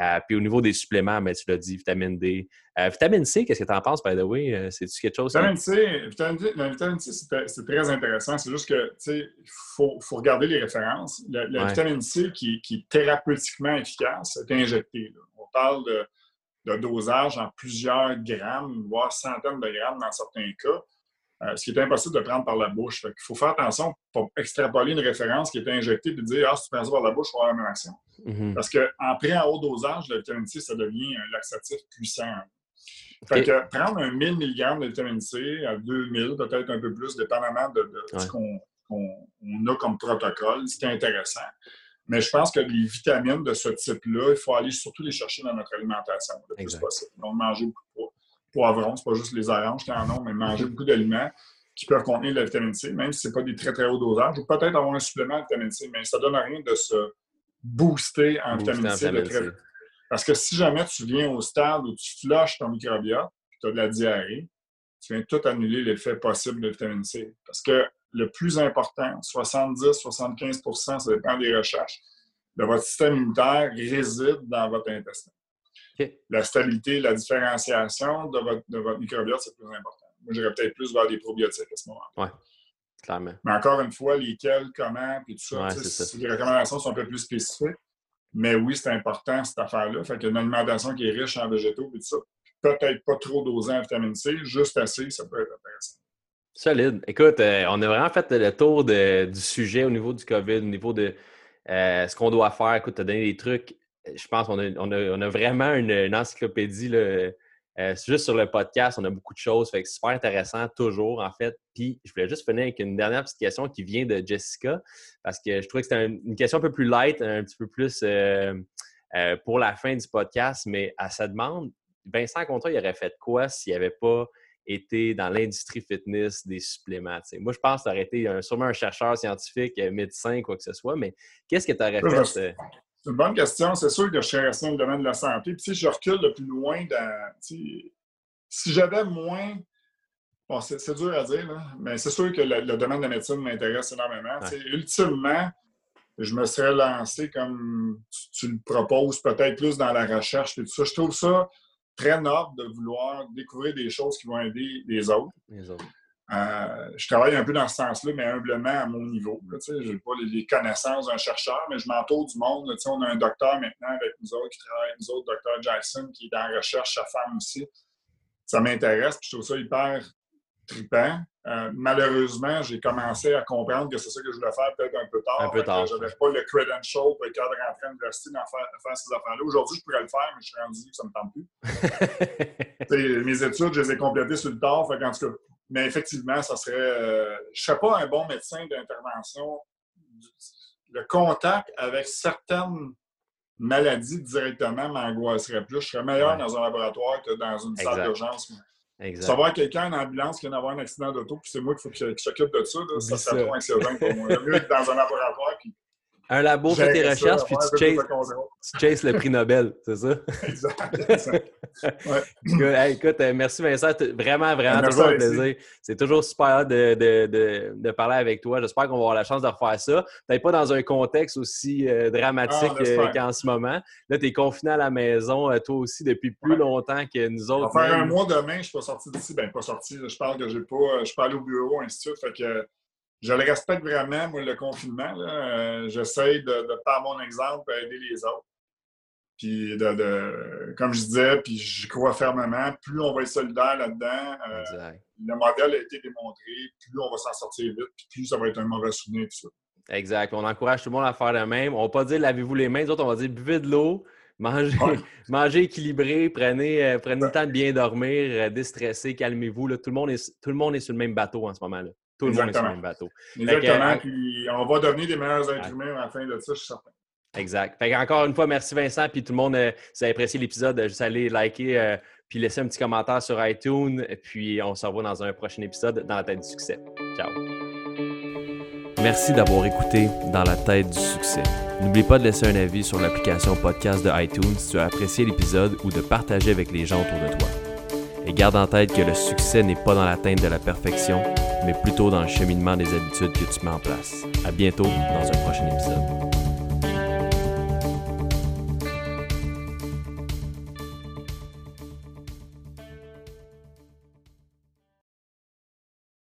Euh, puis au niveau des suppléments, mais tu l'as dit, vitamine D. Euh, vitamine C, qu'est-ce que tu en penses, by the way? Euh, c'est-tu quelque chose? Vitamine C, la vitamine C, c'est très intéressant. C'est juste que, tu sais, il faut, regarder les références. La, vitamine C qui, est thérapeutiquement efficace est injectée. On parle de, de, dosage en plusieurs grammes, voire centaines de grammes dans certains cas. Euh, ce qui est impossible de prendre par la bouche. Il faut faire attention pour extrapoler une référence qui est injectée et dire Ah, si tu prends ça par la bouche, tu vas avoir la même action. Mm-hmm. Parce qu'en pré en haut dosage, la vitamine C, ça devient un laxatif puissant. Fait que prendre un 1000 mg de vitamine C à 2000, peut-être un peu plus, dépendamment de, ce qu'on a comme protocole, c'est intéressant. Mais je pense que les vitamines de ce type-là, il faut aller surtout les chercher dans notre alimentation le plus possible. Donc, manger beaucoup poivrons, c'est pas juste les oranges qui en ont, mais manger beaucoup d'aliments qui peuvent contenir de la vitamine C, même si ce n'est pas des très très hauts dosages, ou peut-être avoir un supplément de vitamine C, mais ça ne donne rien de se booster en vitamine C. Parce que si jamais tu viens au stade où tu flushes ton microbiote, tu as de la diarrhée, tu viens tout annuler l'effet possible de vitamine C. Parce que le plus important, 70-75% ça dépend des recherches, de votre système immunitaire réside dans votre intestin. La stabilité, la différenciation de votre, microbiote, c'est plus important. Moi, j'irais peut-être plus vers des probiotiques à ce moment-là. Oui, clairement. Mais encore une fois, lesquels, comment, puis tout ça, les recommandations sont un peu plus spécifiques. Mais oui, c'est important, cette affaire-là. Fait qu'une alimentation qui est riche en végétaux, puis tout ça. Peut-être pas trop dosée en vitamine C, juste assez, ça peut être intéressant. Solide. Écoute, euh, on a vraiment fait le tour du sujet au niveau du COVID, au niveau de euh, ce qu'on doit faire. Écoute, tu as donné des trucs je pense qu'on a, on a, vraiment une, encyclopédie. Là, euh, juste sur le podcast, on a beaucoup de choses. Fait que super intéressant, toujours, en fait. Puis, je voulais juste finir avec une dernière petite question qui vient de Jessica, parce que je trouvais que c'était une question un peu plus light, un petit peu plus euh, euh, pour la fin du podcast, mais à sa demande, Vincent Contra, il aurait fait quoi s'il n'avait pas été dans l'industrie fitness des suppléments? Moi, je pense que tu aurais été sûrement un chercheur scientifique, médecin, quoi que ce soit, mais qu'est-ce que tu aurais fait? C'est une bonne question. C'est sûr que je serais resté dans le domaine de la santé. Puis si je recule le plus loin dans. Si j'avais moins. Bon, c'est dur à dire, mais c'est sûr que le, domaine de la médecine m'intéresse énormément. Ultimement, je me serais lancé comme tu, le proposes, peut-être plus dans la recherche et tout ça. Je trouve ça très noble de vouloir découvrir des choses qui vont aider les autres. Les autres. Euh, je travaille un peu dans ce sens-là, mais humblement à mon niveau. Je n'ai pas les connaissances d'un chercheur, mais je m'entoure du monde. on a un docteur maintenant avec nous autres qui travaille avec nous autres, docteur Jason, qui est dans la recherche, sa femme aussi. Ça m'intéresse, puis je trouve ça hyper trippant. Euh, malheureusement, j'ai commencé à comprendre que c'est ça que je voulais faire peut-être un peu tard. Un peu tard. Je n'avais pas le credential pour être capable de rentrer à l'université faire, faire ces affaires-là. Aujourd'hui, je pourrais le faire, mais je suis rendu que ça ne me tente plus. mes études, je les ai complétées sur le tard. Fait en tout cas, mais effectivement, ça serait. Euh, je ne serais pas un bon médecin d'intervention. Le contact avec certaines maladies directement m'angoisserait plus. Je serais meilleur dans un laboratoire que dans une salle d'urgence. Savoir quelqu'un en ambulance qui vient d'avoir un accident d'auto, puis c'est moi qu'il faut qu'il s'occupe de ça, là, ça serait trop insolent pour moi. mieux être dans un laboratoire, puis un labo fait tes recherches, puis tu chases, le prix Nobel, c'est ça? exact. Ouais. écoute, euh, merci Vincent. Vraiment, vraiment, toujours un plaisir. C'est toujours super de, de, de, parler avec toi. J'espère qu'on va avoir la chance de refaire ça. Peut-être pas dans un contexte aussi euh, dramatique ah, qu'en ce moment. Là, tu es confiné à la maison, euh, toi aussi, depuis plus longtemps que nous autres. Ça va faire un mois demain, je ne suis pas sorti d'ici. Ben, pas sorti. Je parle que j'ai pas. Je suis pas allé au bureau, ainsi de suite. Fait que je le respecte vraiment, moi, le confinement. Euh, j'essaie de, de, par mon exemple, aider les autres. Puis, de, comme je disais, puis je crois fermement, plus on va être solidaire là-dedans, euh, le modèle a été démontré, plus on va s'en sortir vite, puis plus ça va être un mauvais souvenir, tout ça. Exact. On encourage tout le monde à faire le même. On ne va pas dire lavez-vous les mains, d'autres, on va dire buvez de l'eau, mangez, mangez équilibré, prenez, euh, prenez le temps de bien dormir, déstressez, calmez-vous. Tout, le monde est, tout le monde est sur le même bateau en ce moment-là. Tout le monde est sur le même bateau. Exactement. puis on va devenir des meilleurs êtres humains à la fin de ça, je suis certain. Exact. Fait encore une fois, merci Vincent. Puis tout le monde, euh, si vous avez apprécié l'épisode, juste aller liker euh, puis laisser un petit commentaire sur iTunes. Puis on se revoit dans un prochain épisode dans la tête du succès. Ciao. Merci d'avoir écouté Dans la tête du succès. N'oublie pas de laisser un avis sur l'application podcast de iTunes si tu as apprécié l'épisode ou de partager avec les gens autour de toi. Et garde en tête que le succès n'est pas dans l'atteinte de la perfection, mais plutôt dans le cheminement des habitudes que tu mets en place. À bientôt dans un prochain épisode.